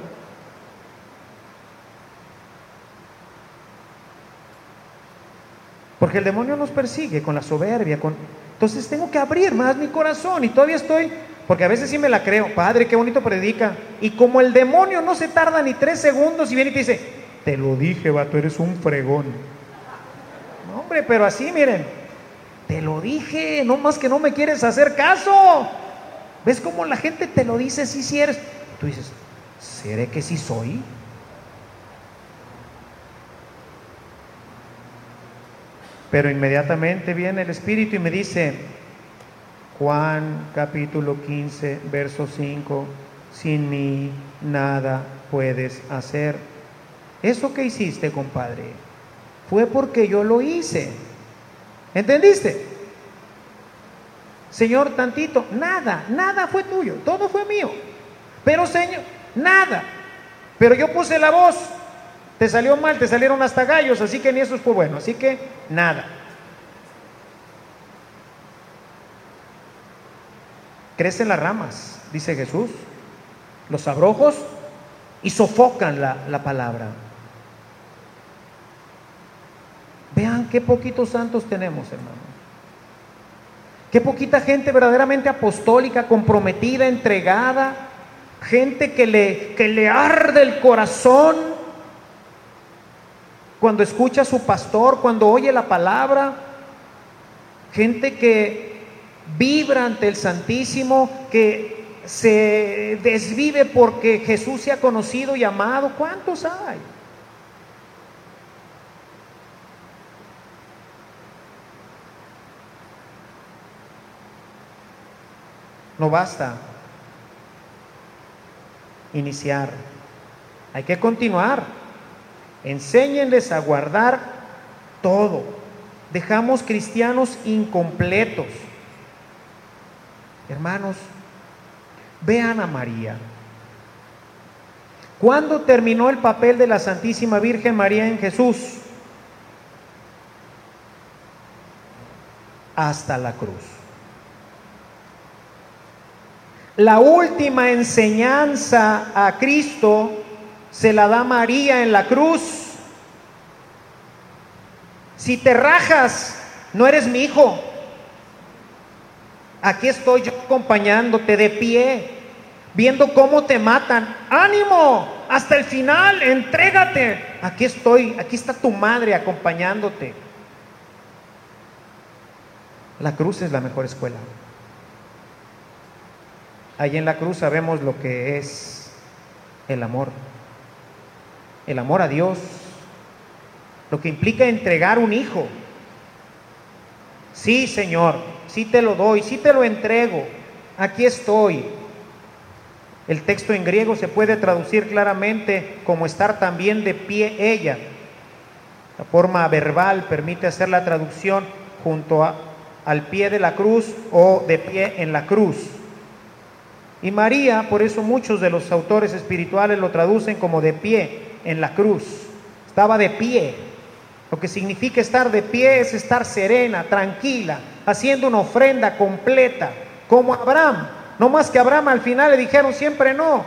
Porque el demonio nos persigue con la soberbia, con... Entonces tengo que abrir más mi corazón y todavía estoy, porque a veces sí me la creo, Padre, qué bonito predica. Y como el demonio no se tarda ni tres segundos y viene y te dice, te lo dije, va, tú eres un fregón. No, hombre, pero así, miren, te lo dije, no más que no me quieres hacer caso. ¿Ves cómo la gente te lo dice si sí, eres? Tú dices, ¿seré que sí soy? Pero inmediatamente viene el Espíritu y me dice, Juan capítulo 15, verso 5, sin mí nada puedes hacer. Eso que hiciste, compadre, fue porque yo lo hice. ¿Entendiste? Señor, tantito, nada, nada fue tuyo, todo fue mío. Pero Señor, nada. Pero yo puse la voz, te salió mal, te salieron hasta gallos, así que ni eso fue bueno, así que nada. Crecen las ramas, dice Jesús, los abrojos y sofocan la, la palabra. Vean qué poquitos santos tenemos, hermano. Qué poquita gente verdaderamente apostólica, comprometida, entregada, gente que le, que le arde el corazón cuando escucha a su pastor, cuando oye la palabra, gente que vibra ante el Santísimo, que se desvive porque Jesús se ha conocido y amado. ¿Cuántos hay? No basta iniciar, hay que continuar. Enséñenles a guardar todo. Dejamos cristianos incompletos. Hermanos, vean a María. ¿Cuándo terminó el papel de la Santísima Virgen María en Jesús? Hasta la cruz. La última enseñanza a Cristo se la da María en la cruz. Si te rajas, no eres mi hijo. Aquí estoy yo acompañándote de pie, viendo cómo te matan. Ánimo, hasta el final, entrégate. Aquí estoy, aquí está tu madre acompañándote. La cruz es la mejor escuela. Ahí en la cruz sabemos lo que es el amor el amor a Dios, lo que implica entregar un hijo. Sí, Señor, sí te lo doy, sí te lo entrego, aquí estoy. El texto en griego se puede traducir claramente como estar también de pie ella. La forma verbal permite hacer la traducción junto a, al pie de la cruz o de pie en la cruz. Y María, por eso muchos de los autores espirituales lo traducen como de pie, en la cruz. Estaba de pie. Lo que significa estar de pie es estar serena, tranquila, haciendo una ofrenda completa, como Abraham. No más que Abraham al final le dijeron siempre no.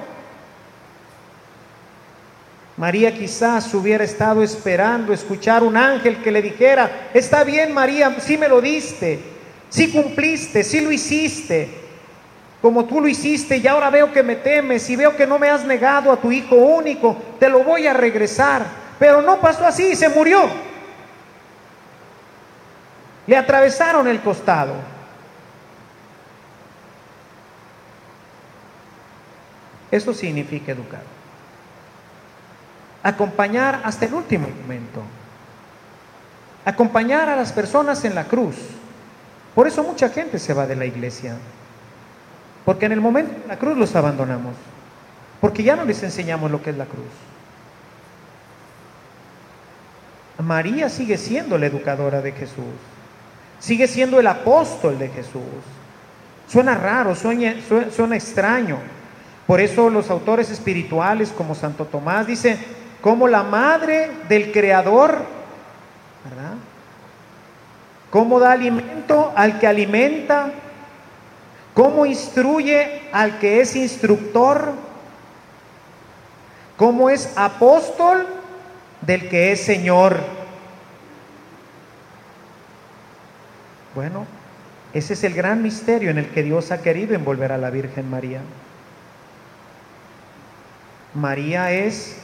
María quizás hubiera estado esperando escuchar un ángel que le dijera, está bien María, sí me lo diste, sí cumpliste, sí lo hiciste, como tú lo hiciste y ahora veo que me temes y veo que no me has negado a tu hijo único, te lo voy a regresar. Pero no pasó así, se murió. Le atravesaron el costado. Eso significa educar. Acompañar hasta el último momento. Acompañar a las personas en la cruz. Por eso mucha gente se va de la iglesia. Porque en el momento de la cruz los abandonamos. Porque ya no les enseñamos lo que es la cruz. María sigue siendo la educadora de Jesús. Sigue siendo el apóstol de Jesús. Suena raro, suena, extraño. Por eso los autores espirituales como Santo Tomás dicen, como la madre del Creador, ¿verdad? ¿Cómo da alimento al que alimenta? ¿Cómo instruye al que es instructor? ¿Cómo es apóstol del que es Señor? Bueno, ese es el gran misterio en el que Dios ha querido envolver a la Virgen María. María es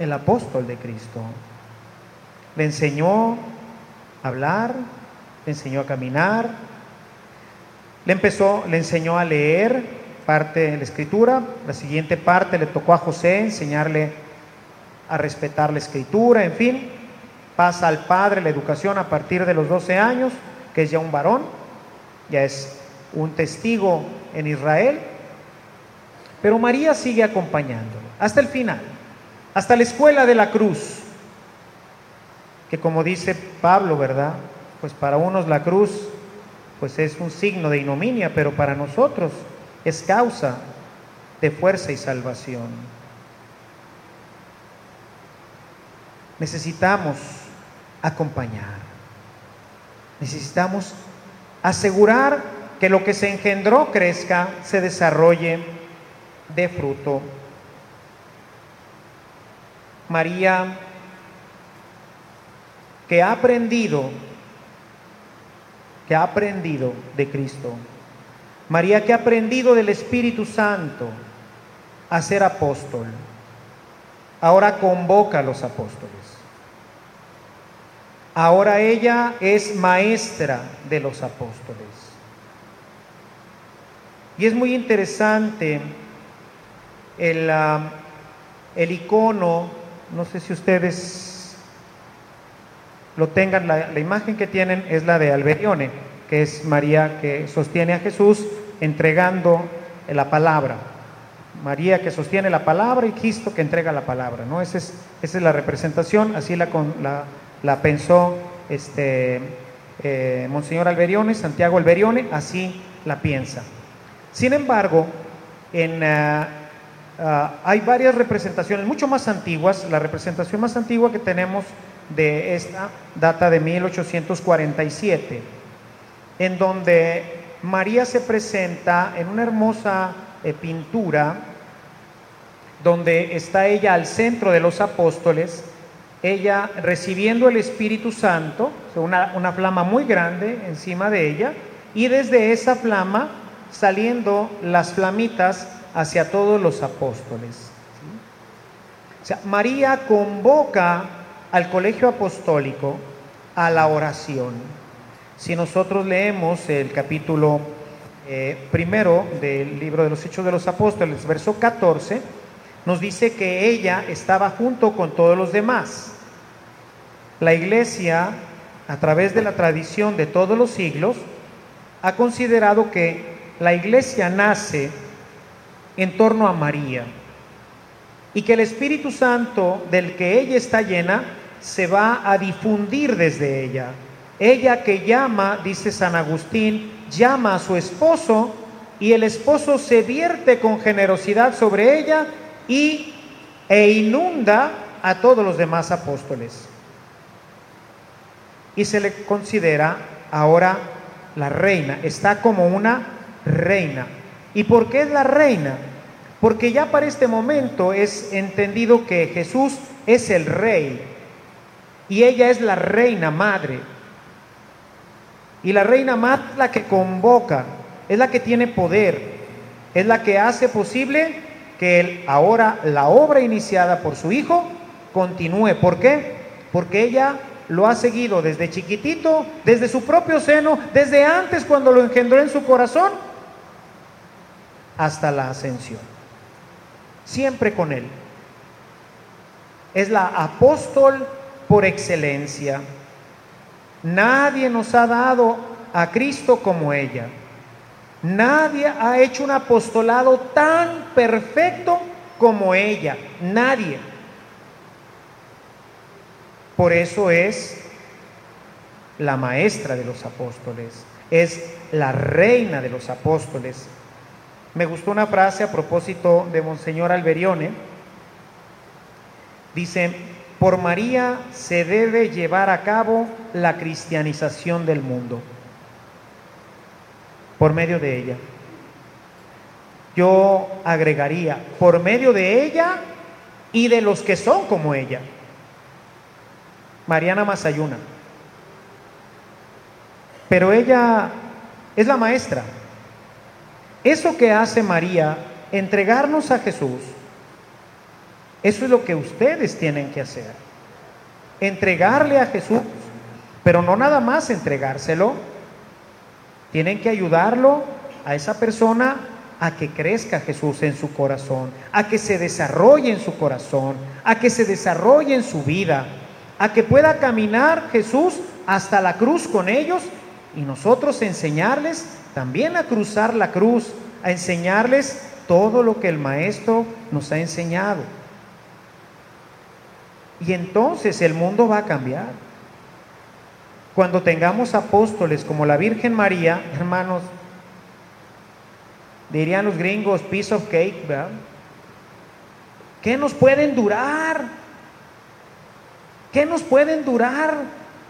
el apóstol de Cristo. Le enseñó a hablar, le enseñó a caminar, le empezó, le enseñó a leer parte de la escritura, la siguiente parte le tocó a José enseñarle a respetar la escritura, en fin, pasa al padre la educación a partir de los 12 años, que es ya un varón, ya es un testigo en Israel, pero María sigue acompañándolo hasta el final, hasta la escuela de la cruz, que como dice Pablo, ¿verdad? Pues para unos la cruz pues es un signo de ignominia, pero para nosotros es causa de fuerza y salvación. Necesitamos acompañar. Necesitamos asegurar que lo que se engendró crezca, se desarrolle, de fruto. María, que ha aprendido, que ha aprendido de Cristo. María que ha aprendido del Espíritu Santo a ser apóstol. Ahora convoca a los apóstoles. Ahora ella es maestra de los apóstoles. Y es muy interesante el, ah, el icono, no sé si ustedes lo tengan, la, imagen que tienen es la de Alberione, que es María que sostiene a Jesús entregando la palabra. María que sostiene la palabra y Cristo que entrega la palabra, ¿no? Esa es, esa es la representación, así la, la la pensó este, eh, Monseñor Alberione, Santiago Alberione, así la piensa. Sin embargo, en, uh, uh, hay varias representaciones mucho más antiguas. La representación más antigua que tenemos de esta data de 1847, en donde María se presenta en una hermosa eh, pintura, donde está ella al centro de los apóstoles, ella recibiendo el Espíritu Santo, una, una, flama muy grande encima de ella, y desde esa flama saliendo las flamitas hacia todos los apóstoles. O sea, María convoca al colegio apostólico a la oración. Si nosotros leemos el capítulo eh, primero del libro de los Hechos de los Apóstoles, verso 14, nos dice que ella estaba junto con todos los demás. La iglesia, a través de la tradición de todos los siglos, ha considerado que la iglesia nace en torno a María y que el Espíritu Santo del que ella está llena se va a difundir desde ella. Ella que llama, dice San Agustín, llama a su esposo y el esposo se vierte con generosidad sobre ella y e inunda a todos los demás apóstoles y se le considera ahora la reina, está como una reina. ¿Y por qué es la reina? Porque ya para este momento es entendido que Jesús es el rey y ella es la reina madre. Y la reina madre es la que convoca, es la que tiene poder, es la que hace posible que él, ahora la obra iniciada por su hijo continúe. ¿Por qué? Porque ella lo ha seguido desde chiquitito, desde su propio seno, desde antes cuando lo engendró en su corazón, hasta la ascensión. Siempre con él. Es la apóstol por excelencia. Nadie nos ha dado a Cristo como ella. Nadie ha hecho un apostolado tan perfecto como ella. Nadie. Por eso es la maestra de los apóstoles, es la reina de los apóstoles. Me gustó una frase a propósito de Monseñor Alberione. Dice, por María se debe llevar a cabo la cristianización del mundo, por medio de ella. Yo agregaría, por medio de ella y de los que son como ella. Mariana Masayuna. pero ella es la maestra. Eso que hace María, entregarnos a Jesús, eso es lo que ustedes tienen que hacer. Entregarle a Jesús, pero no nada más entregárselo. Tienen que ayudarlo a esa persona a que crezca Jesús en su corazón, a que se desarrolle en su corazón, a que se desarrolle en su vida, a que pueda caminar Jesús hasta la cruz con ellos y nosotros enseñarles también a cruzar la cruz, a enseñarles todo lo que el Maestro nos ha enseñado. Y entonces el mundo va a cambiar. Cuando tengamos apóstoles como la Virgen María, hermanos, dirían los gringos, piece of cake, ¿verdad? ¿Qué nos pueden durar? ¿Qué nos pueden durar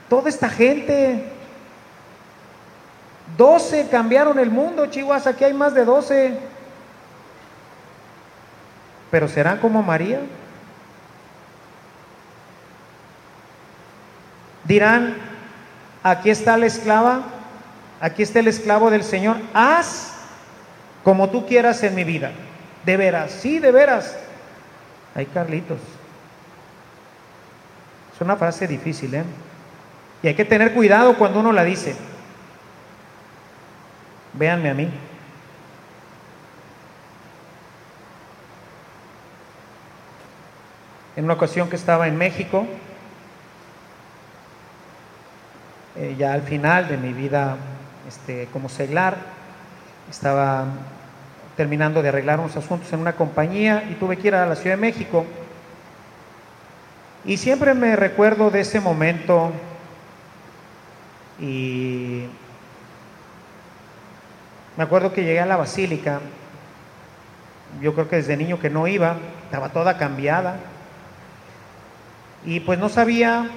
toda esta gente? Doce cambiaron el mundo, Chihuahua, aquí hay más de doce. Pero serán como María. Dirán, aquí está la esclava, aquí está el esclavo del Señor, haz como tú quieras en mi vida. De veras, sí, de veras. Ay, Carlitos. Es una frase difícil, ¿eh? Y hay que tener cuidado cuando uno la dice. Véanme a mí. En una ocasión que estaba en México, eh, ya al final de mi vida este, como seglar, estaba terminando de arreglar unos asuntos en una compañía y tuve que ir a la Ciudad de México. Y siempre me recuerdo de ese momento y me acuerdo que llegué a la basílica, yo creo que desde niño que no iba, estaba toda cambiada. Y pues no sabía,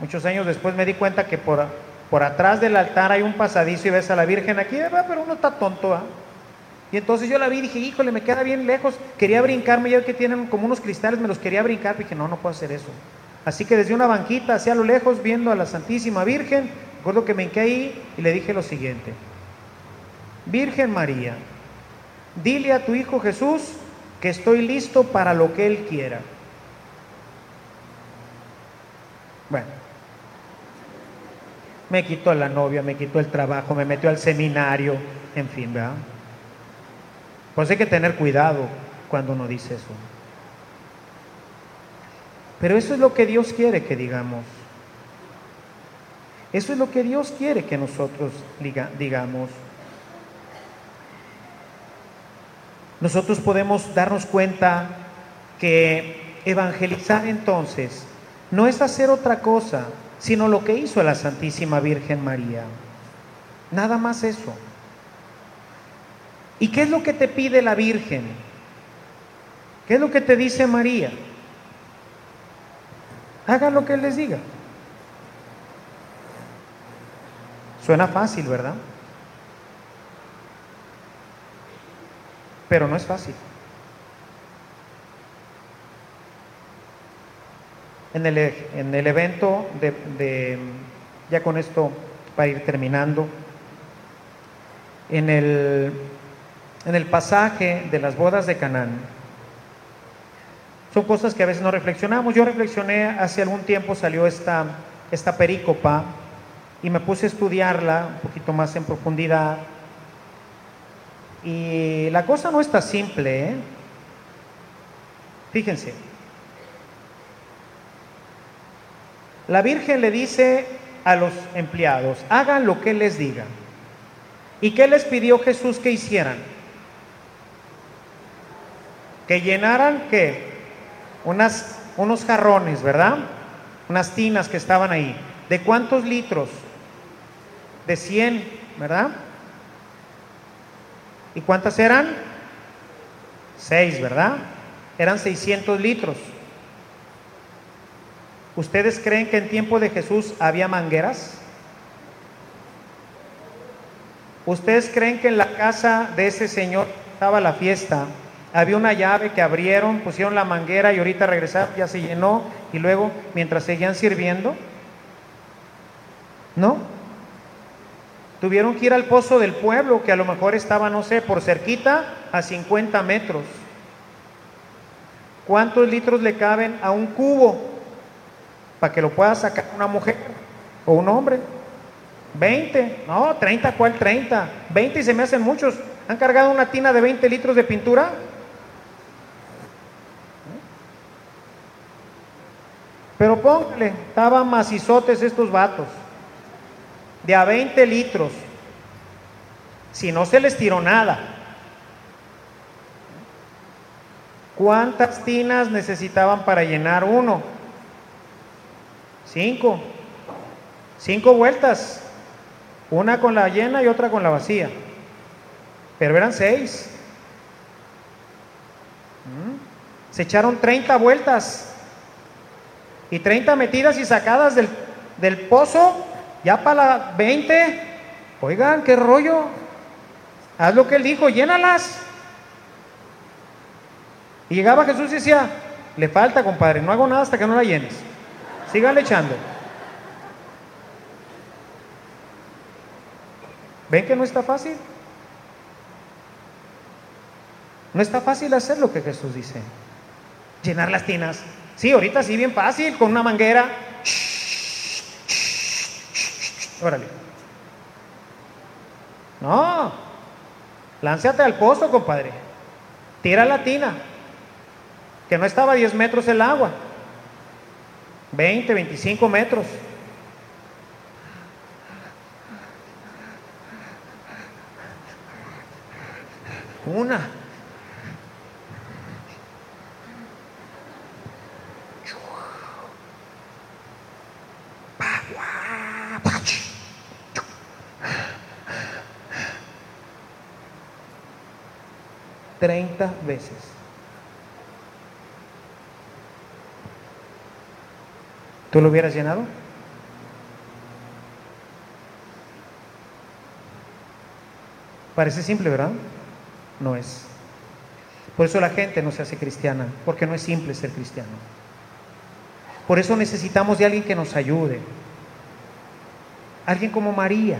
muchos años después me di cuenta que por, por atrás del altar hay un pasadizo y ves a la Virgen aquí, pero uno está tonto. ¿ah? Y entonces yo la vi y dije, híjole, me queda bien lejos, quería brincarme, ya que tienen como unos cristales, me los quería brincar, dije, no, no puedo hacer eso. Así que desde una banquita hacia lo lejos, viendo a la Santísima Virgen, recuerdo que me hinqué ahí y le dije lo siguiente, Virgen María, dile a tu Hijo Jesús que estoy listo para lo que Él quiera. Bueno, me quitó la novia, me quitó el trabajo, me metió al seminario, en fin, ¿verdad? Pues hay que tener cuidado cuando uno dice eso. Pero eso es lo que Dios quiere que digamos. Eso es lo que Dios quiere que nosotros digamos. Nosotros podemos darnos cuenta que evangelizar entonces no es hacer otra cosa, sino lo que hizo la Santísima Virgen María. Nada más eso. ¿Y qué es lo que te pide la Virgen? ¿Qué es lo que te dice María? Hagan lo que les diga. Suena fácil, ¿verdad? Pero no es fácil. En el, en el evento de, de, ya con esto para ir terminando, en el en el pasaje de las bodas de Canaán. Son cosas que a veces no reflexionamos. Yo reflexioné hace algún tiempo, salió esta, esta perícopa y me puse a estudiarla un poquito más en profundidad. Y la cosa no está simple. ¿eh? Fíjense. La Virgen le dice a los empleados, hagan lo que les diga. ¿Y qué les pidió Jesús que hicieran? que llenaran unas, unos jarrones, ¿verdad? Unas tinas que estaban ahí. ¿De cuántos litros? De 100, ¿verdad? ¿Y cuántas eran? Seis, ¿verdad? Eran 600 litros. ¿Ustedes creen que en tiempo de Jesús había mangueras? ¿Ustedes creen que en la casa de ese señor estaba la fiesta había una llave que abrieron, pusieron la manguera y ahorita regresaron, ya se llenó y luego mientras seguían sirviendo. ¿No? Tuvieron que ir al pozo del pueblo, que a lo mejor estaba, no sé, por cerquita, a 50 metros. ¿Cuántos litros le caben a un cubo para que lo pueda sacar una mujer o un hombre? 20, no, 30, ¿cuál 30? 20 y se me hacen muchos. ¿Han cargado una tina de 20 litros de pintura? Pero póngale, estaban macizotes estos vatos, de a 20 litros, si no se les tiró nada. ¿Cuántas tinas necesitaban para llenar uno? Cinco. Cinco vueltas. Una con la llena y otra con la vacía. Pero eran seis. ¿Mm? Se echaron 30 vueltas y 30 metidas y sacadas del, del pozo, ya para la 20. Oigan, qué rollo. Haz lo que él dijo, llénalas. Y llegaba Jesús y decía, le falta, compadre, no hago nada hasta que no la llenes. Sígale echando. ¿Ven que no está fácil? No está fácil hacer lo que Jesús dice. Llenar las tinas. Sí, ahorita sí, bien fácil, con una manguera. Órale. No, láncate al pozo, compadre. Tira la tina, que no estaba a 10 metros el agua. 20, 25 metros. Una. 30 veces. ¿Tú lo hubieras llenado? Parece simple, ¿verdad? No es. Por eso la gente no se hace cristiana, porque no es simple ser cristiano. Por eso necesitamos de alguien que nos ayude. Alguien como María,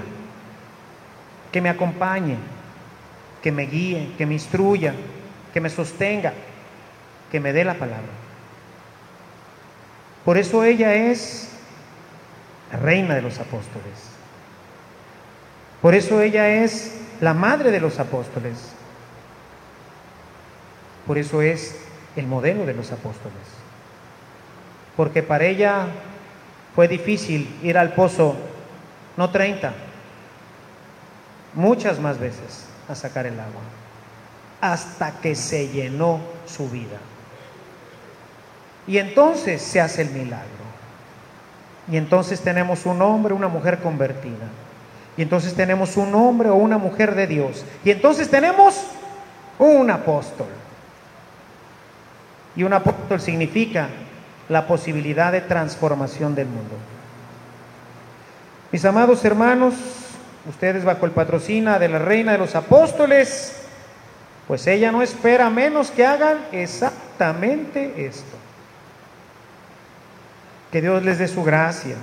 que me acompañe, que me guíe, que me instruya, que me sostenga, que me dé la palabra. Por eso ella es la reina de los apóstoles. Por eso ella es la madre de los apóstoles. Por eso es el modelo de los apóstoles. Porque para ella fue difícil ir al pozo, no 30, muchas más veces a sacar el agua, hasta que se llenó su vida. Y entonces se hace el milagro. Y entonces tenemos un hombre, una mujer convertida. Y entonces tenemos un hombre o una mujer de Dios. Y entonces tenemos un apóstol. Y un apóstol significa la posibilidad de transformación del mundo. Mis amados hermanos, ustedes bajo el patrocina de la reina de los apóstoles, pues ella no espera menos que hagan exactamente esto. Que Dios les dé su gracia.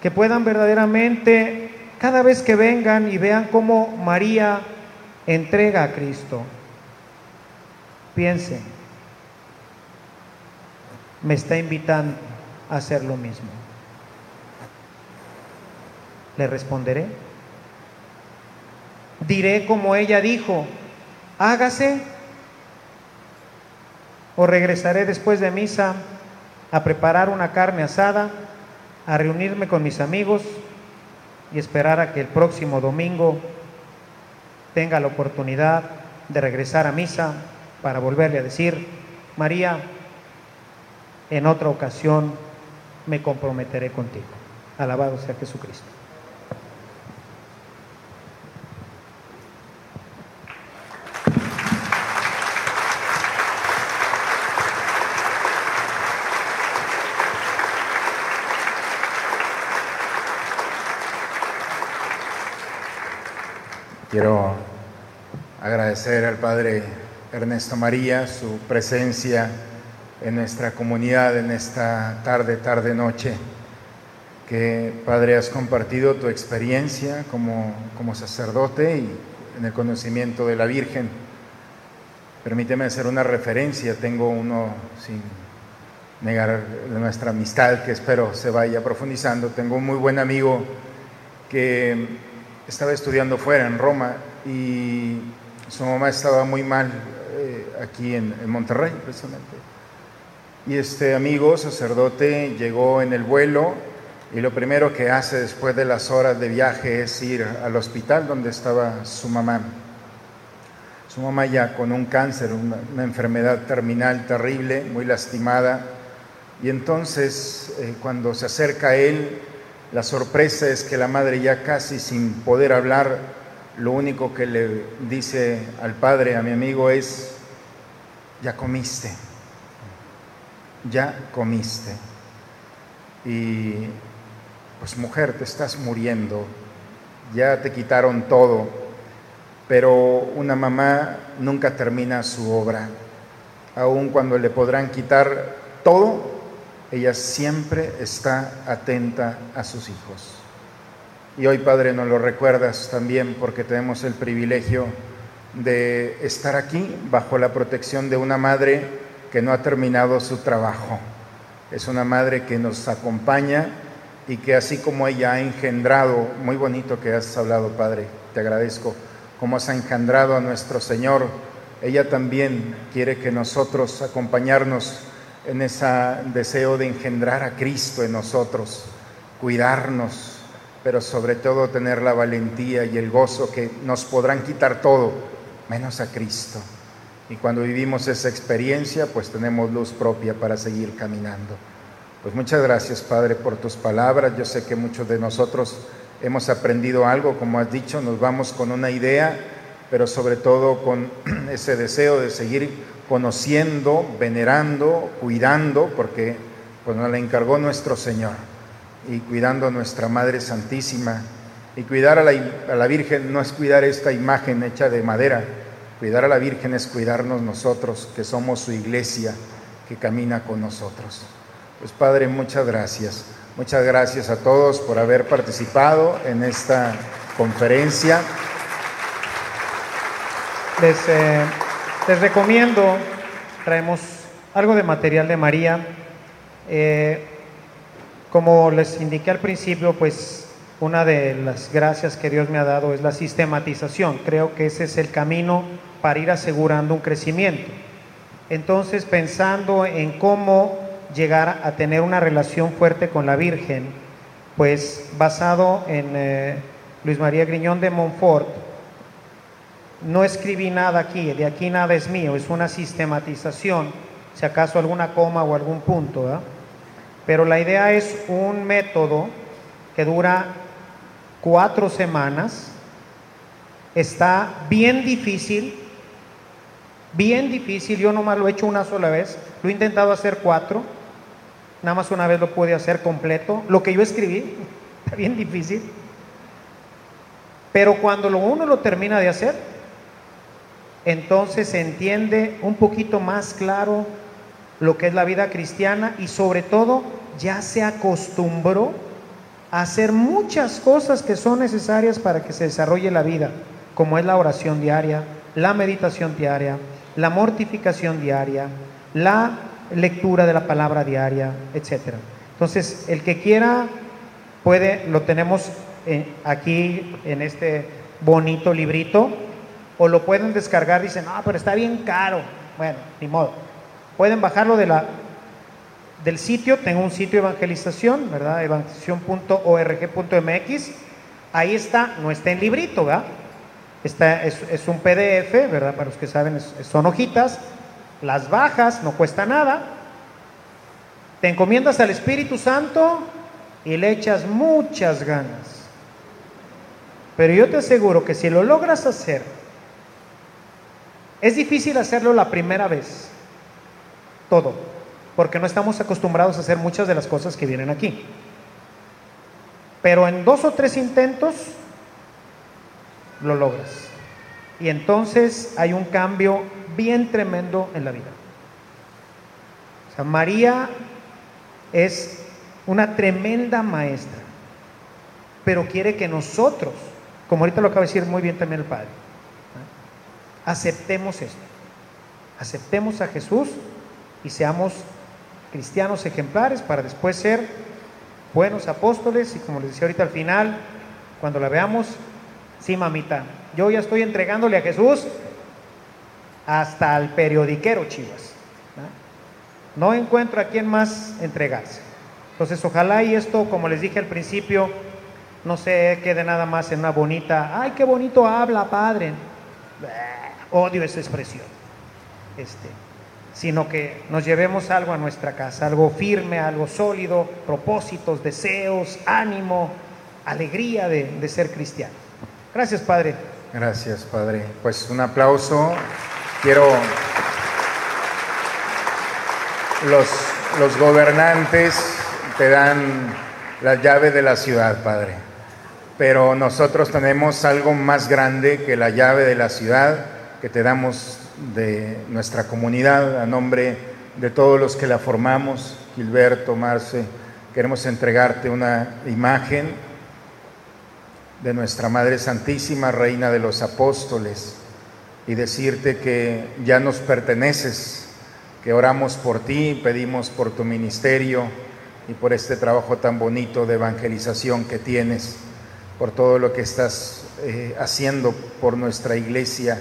Que puedan verdaderamente, cada vez que vengan y vean cómo María entrega a Cristo, piensen, me está invitando a hacer lo mismo le responderé. Diré como ella dijo, hágase, o regresaré después de misa a preparar una carne asada, a reunirme con mis amigos y esperar a que el próximo domingo tenga la oportunidad de regresar a misa para volverle a decir, María, en otra ocasión me comprometeré contigo. Alabado sea Jesucristo. Quiero agradecer al Padre Ernesto María su presencia en nuestra comunidad en esta tarde, tarde, noche. que, Padre, has compartido tu experiencia como, como sacerdote y en el conocimiento de la Virgen. Permíteme hacer una referencia, tengo uno sin negar nuestra amistad que espero se vaya profundizando. Tengo un muy buen amigo que estaba estudiando fuera en Roma y su mamá estaba muy mal eh, aquí en, Monterrey precisamente. Y este amigo sacerdote llegó en el vuelo y lo primero que hace después de las horas de viaje es ir al hospital donde estaba su mamá. Su mamá ya con un cáncer, una, enfermedad terminal terrible, muy lastimada. Y entonces eh, cuando se acerca a él, la sorpresa es que la madre ya casi sin poder hablar, lo único que le dice al padre, a mi amigo, es, ya comiste, ya comiste. Y pues mujer, te estás muriendo, ya te quitaron todo, pero una mamá nunca termina su obra. Aun cuando le podrán quitar todo, ella siempre está atenta a sus hijos. Y hoy, Padre, nos lo recuerdas también porque tenemos el privilegio de estar aquí bajo la protección de una madre que no ha terminado su trabajo. Es una madre que nos acompaña y que así como ella ha engendrado, muy bonito que has hablado, Padre, te agradezco, como has engendrado a nuestro Señor, ella también quiere que nosotros acompañarnos en ese deseo de engendrar a Cristo en nosotros, cuidarnos, pero sobre todo tener la valentía y el gozo que nos podrán quitar todo, menos a Cristo. Y cuando vivimos esa experiencia, pues tenemos luz propia para seguir caminando. Pues muchas gracias, Padre, por tus palabras. Yo sé que muchos de nosotros hemos aprendido algo, como has dicho, nos vamos con una idea, pero sobre todo con *clears throat* ese deseo de seguir conociendo, venerando, cuidando, porque pues nos la encargó nuestro Señor, y cuidando a nuestra Madre Santísima. Y cuidar a la, a la Virgen no es cuidar esta imagen hecha de madera, cuidar a la Virgen es cuidarnos nosotros, que somos su iglesia, que camina con nosotros. Pues Padre, muchas gracias. Muchas gracias a todos por haber participado en esta conferencia. Les, eh, les recomiendo, traemos algo de material de María. Eh, como les indiqué al principio, pues una de las gracias que Dios me ha dado es la sistematización. Creo que ese es el camino para ir asegurando un crecimiento. Entonces, pensando en cómo llegar a tener una relación fuerte con la Virgen, pues basado en eh, Luis María Griñón de Montfort, no escribí nada aquí, de aquí nada es mío, es una sistematización, si acaso alguna coma o algún punto, pero la idea es un método que dura cuatro semanas, está bien difícil, bien difícil, yo nomás lo he hecho una sola vez, lo he intentado hacer cuatro, Nada más una vez lo pude hacer completo. Lo que yo escribí, *laughs* está bien difícil. Pero cuando uno lo termina de hacer, entonces se entiende un poquito más claro lo que es la vida cristiana y sobre todo ya se acostumbró a hacer muchas cosas que son necesarias para que se desarrolle la vida, como es la oración diaria, la meditación diaria, la mortificación diaria, la lectura de la palabra diaria, etcétera. Entonces, el que quiera puede, lo tenemos eh, aquí en este bonito librito, o lo pueden descargar, dicen, ah, pero está bien caro. Bueno, ni modo. Pueden bajarlo del sitio, tengo un sitio de evangelización, ¿verdad? evangelización.org.mx. Ahí está, no está en librito, ¿verdad? Está, es, es, un PDF, ¿verdad? Para los que saben, son hojitas las bajas, no cuesta nada, te encomiendas al Espíritu Santo y le echas muchas ganas. Pero yo te aseguro que si lo logras hacer, es difícil hacerlo la primera vez, todo, porque no estamos acostumbrados a hacer muchas de las cosas que vienen aquí. Pero en dos o tres intentos lo logras. Y entonces hay un cambio bien tremendo en la vida. O María es una tremenda maestra, pero quiere que nosotros, como ahorita lo acaba de decir muy bien también el Padre, aceptemos esto, aceptemos a Jesús y seamos cristianos ejemplares para después ser buenos apóstoles y como les decía ahorita al final, cuando la veamos, sí mamita, yo ya estoy entregándole a Jesús hasta al periodiquero, chivas. No encuentro a quién más entregarse. Entonces, ojalá y esto, como les dije al principio, no se quede nada más en una bonita, ay, qué bonito habla, padre. Odio esa expresión. Este, sino que nos llevemos algo a nuestra casa, algo firme, algo sólido, propósitos, deseos, ánimo, alegría de, de ser cristiano. Gracias, Padre. Gracias, Padre. Pues un aplauso. Quiero los, los gobernantes te dan la llave de la ciudad, Padre. Pero nosotros tenemos algo más grande que la llave de la ciudad que te damos de nuestra comunidad a nombre de todos los que la formamos, Gilberto, Marce. Queremos entregarte una imagen de nuestra Madre Santísima, Reina de los Apóstoles, y decirte que ya nos perteneces, que oramos por ti, pedimos por tu ministerio y por este trabajo tan bonito de evangelización que tienes, por todo lo que estás eh, haciendo por nuestra iglesia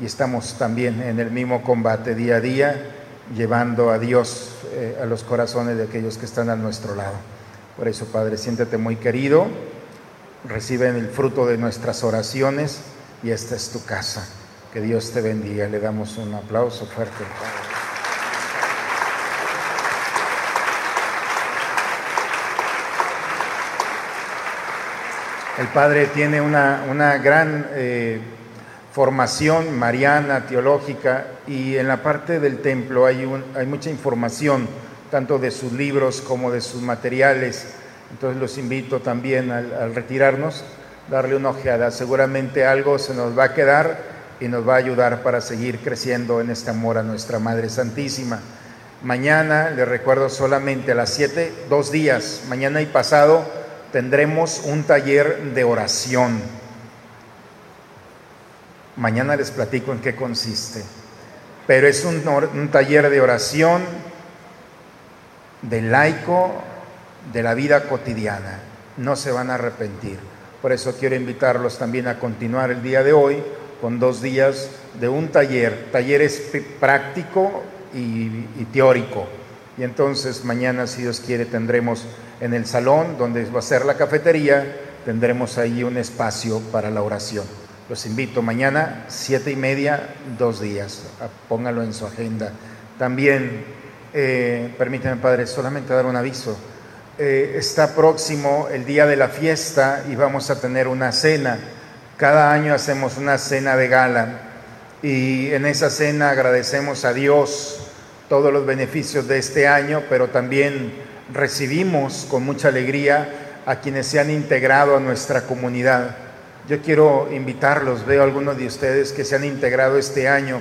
y estamos también en el mismo combate día a día, llevando a Dios eh, a los corazones de aquellos que están a nuestro lado. Por eso, Padre, siéntete muy querido, reciben el fruto de nuestras oraciones y esta es tu casa. Que Dios te bendiga. Le damos un aplauso fuerte. El Padre tiene una, una gran eh, formación mariana, teológica, y en la parte del templo hay, mucha información, tanto de sus libros como de sus materiales. Entonces los invito también al, retirarnos, darle una ojeada. Seguramente algo se nos va a quedar y nos va a ayudar para seguir creciendo en este amor a nuestra Madre Santísima. Mañana, le recuerdo solamente a las 7, dos días, mañana y pasado, tendremos un taller de oración. Mañana les platico en qué consiste. Pero es un, taller de oración de laico de la vida cotidiana. No se van a arrepentir. Por eso quiero invitarlos también a continuar el día de hoy con dos días de un taller, talleres práctico y, y, teórico. Y entonces mañana, si Dios quiere, tendremos en el salón donde va a ser la cafetería, tendremos ahí un espacio para la oración. Los invito mañana, siete y media, dos días. Póngalo en su agenda. También, eh, permíteme, Padre, solamente dar un aviso. Eh, está próximo el día de la fiesta y vamos a tener una cena cada año hacemos una cena de gala y en esa cena agradecemos a Dios todos los beneficios de este año, pero también recibimos con mucha alegría a quienes se han integrado a nuestra comunidad. Yo quiero invitarlos, veo algunos de ustedes que se han integrado este año,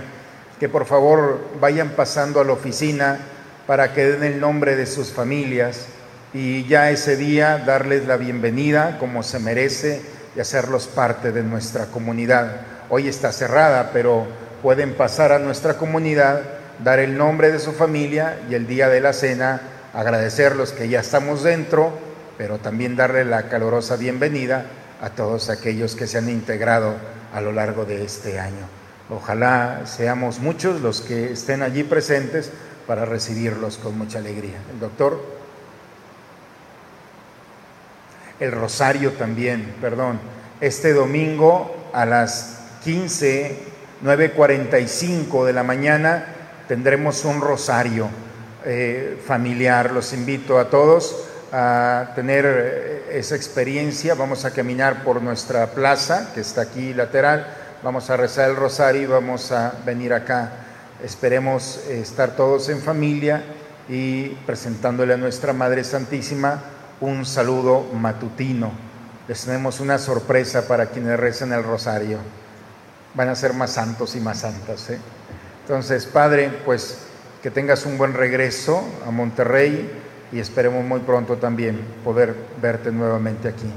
que por favor vayan pasando a la oficina para que den el nombre de sus familias y ya ese día darles la bienvenida como se merece y hacerlos parte de nuestra comunidad. Hoy está cerrada, pero pueden pasar a nuestra comunidad, dar el nombre de su familia y el día de la cena agradecerlos que ya estamos dentro, pero también darle la calurosa bienvenida a todos aquellos que se han integrado a lo largo de este año. Ojalá seamos muchos los que estén allí presentes para recibirlos con mucha alegría. El doctor el rosario también, perdón. Este domingo a las 15, 9.45 de la mañana tendremos un rosario eh, familiar. Los invito a todos a tener eh, esa experiencia. Vamos a caminar por nuestra plaza, que está aquí lateral. Vamos a rezar el rosario y vamos a venir acá. Esperemos eh, estar todos en familia y presentándole a nuestra Madre Santísima un saludo matutino. Les tenemos una sorpresa para quienes recen el rosario. Van a ser más santos y más santas. ¿eh? Entonces, Padre, pues que tengas un buen regreso a Monterrey, y esperemos muy pronto también poder verte nuevamente aquí.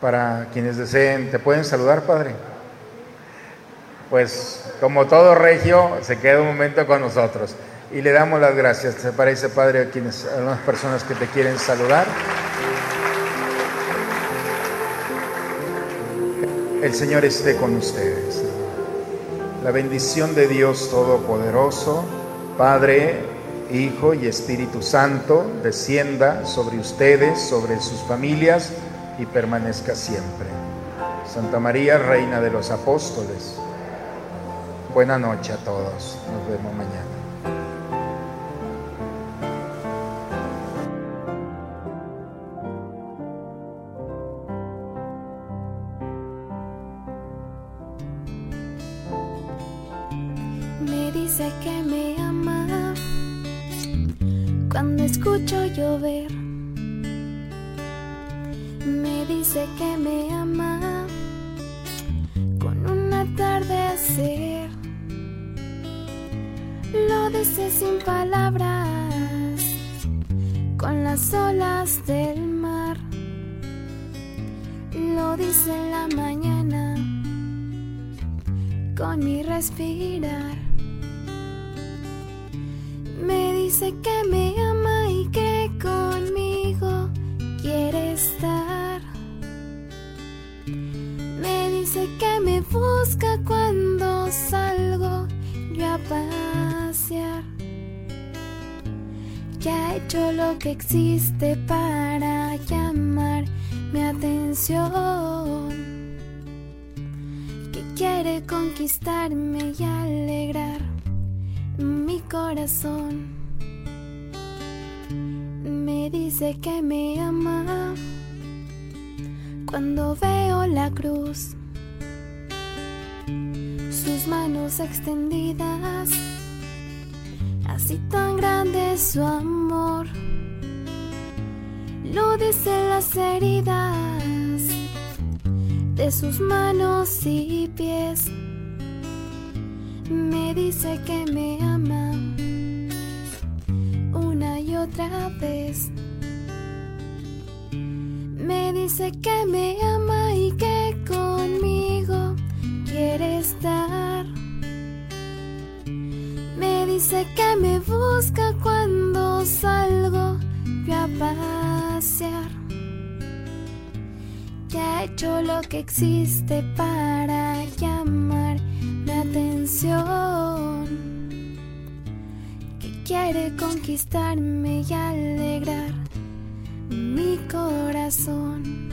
Para quienes deseen, ¿te pueden saludar, Padre? Pues como todo regio, se queda un momento con nosotros y le damos las gracias. ¿Te parece, Padre, a quienes, a algunas personas que te quieren saludar? El Señor esté con ustedes. La bendición de Dios Todopoderoso, Padre, Hijo y Espíritu Santo, descienda sobre ustedes, sobre sus familias y permanezca siempre. Santa María, Reina de los Apóstoles, buena noche a todos. Nos vemos mañana. Cuando escucho llover. Me dice que me ama con un atardecer. Lo dice sin palabras, con las olas del mar. Lo dice en la mañana, con mi respirar. Dice que me ama y que conmigo quiere estar. Me dice que me busca cuando salgo yo a pasear. Que ha hecho lo que existe para llamar mi atención. Que quiere conquistarme y alegrar mi corazón. Dice que me ama cuando veo la cruz, sus manos extendidas, así tan grande su amor. Lo dicen las heridas de sus manos y pies me dice que me ama una y otra vez. Me dice que me ama y que conmigo quiere estar. Me dice que me busca cuando salgo a pasear. Que ha hecho lo que existe para llamar mi atención, que quiere conquistarme y alegrar mi corazón.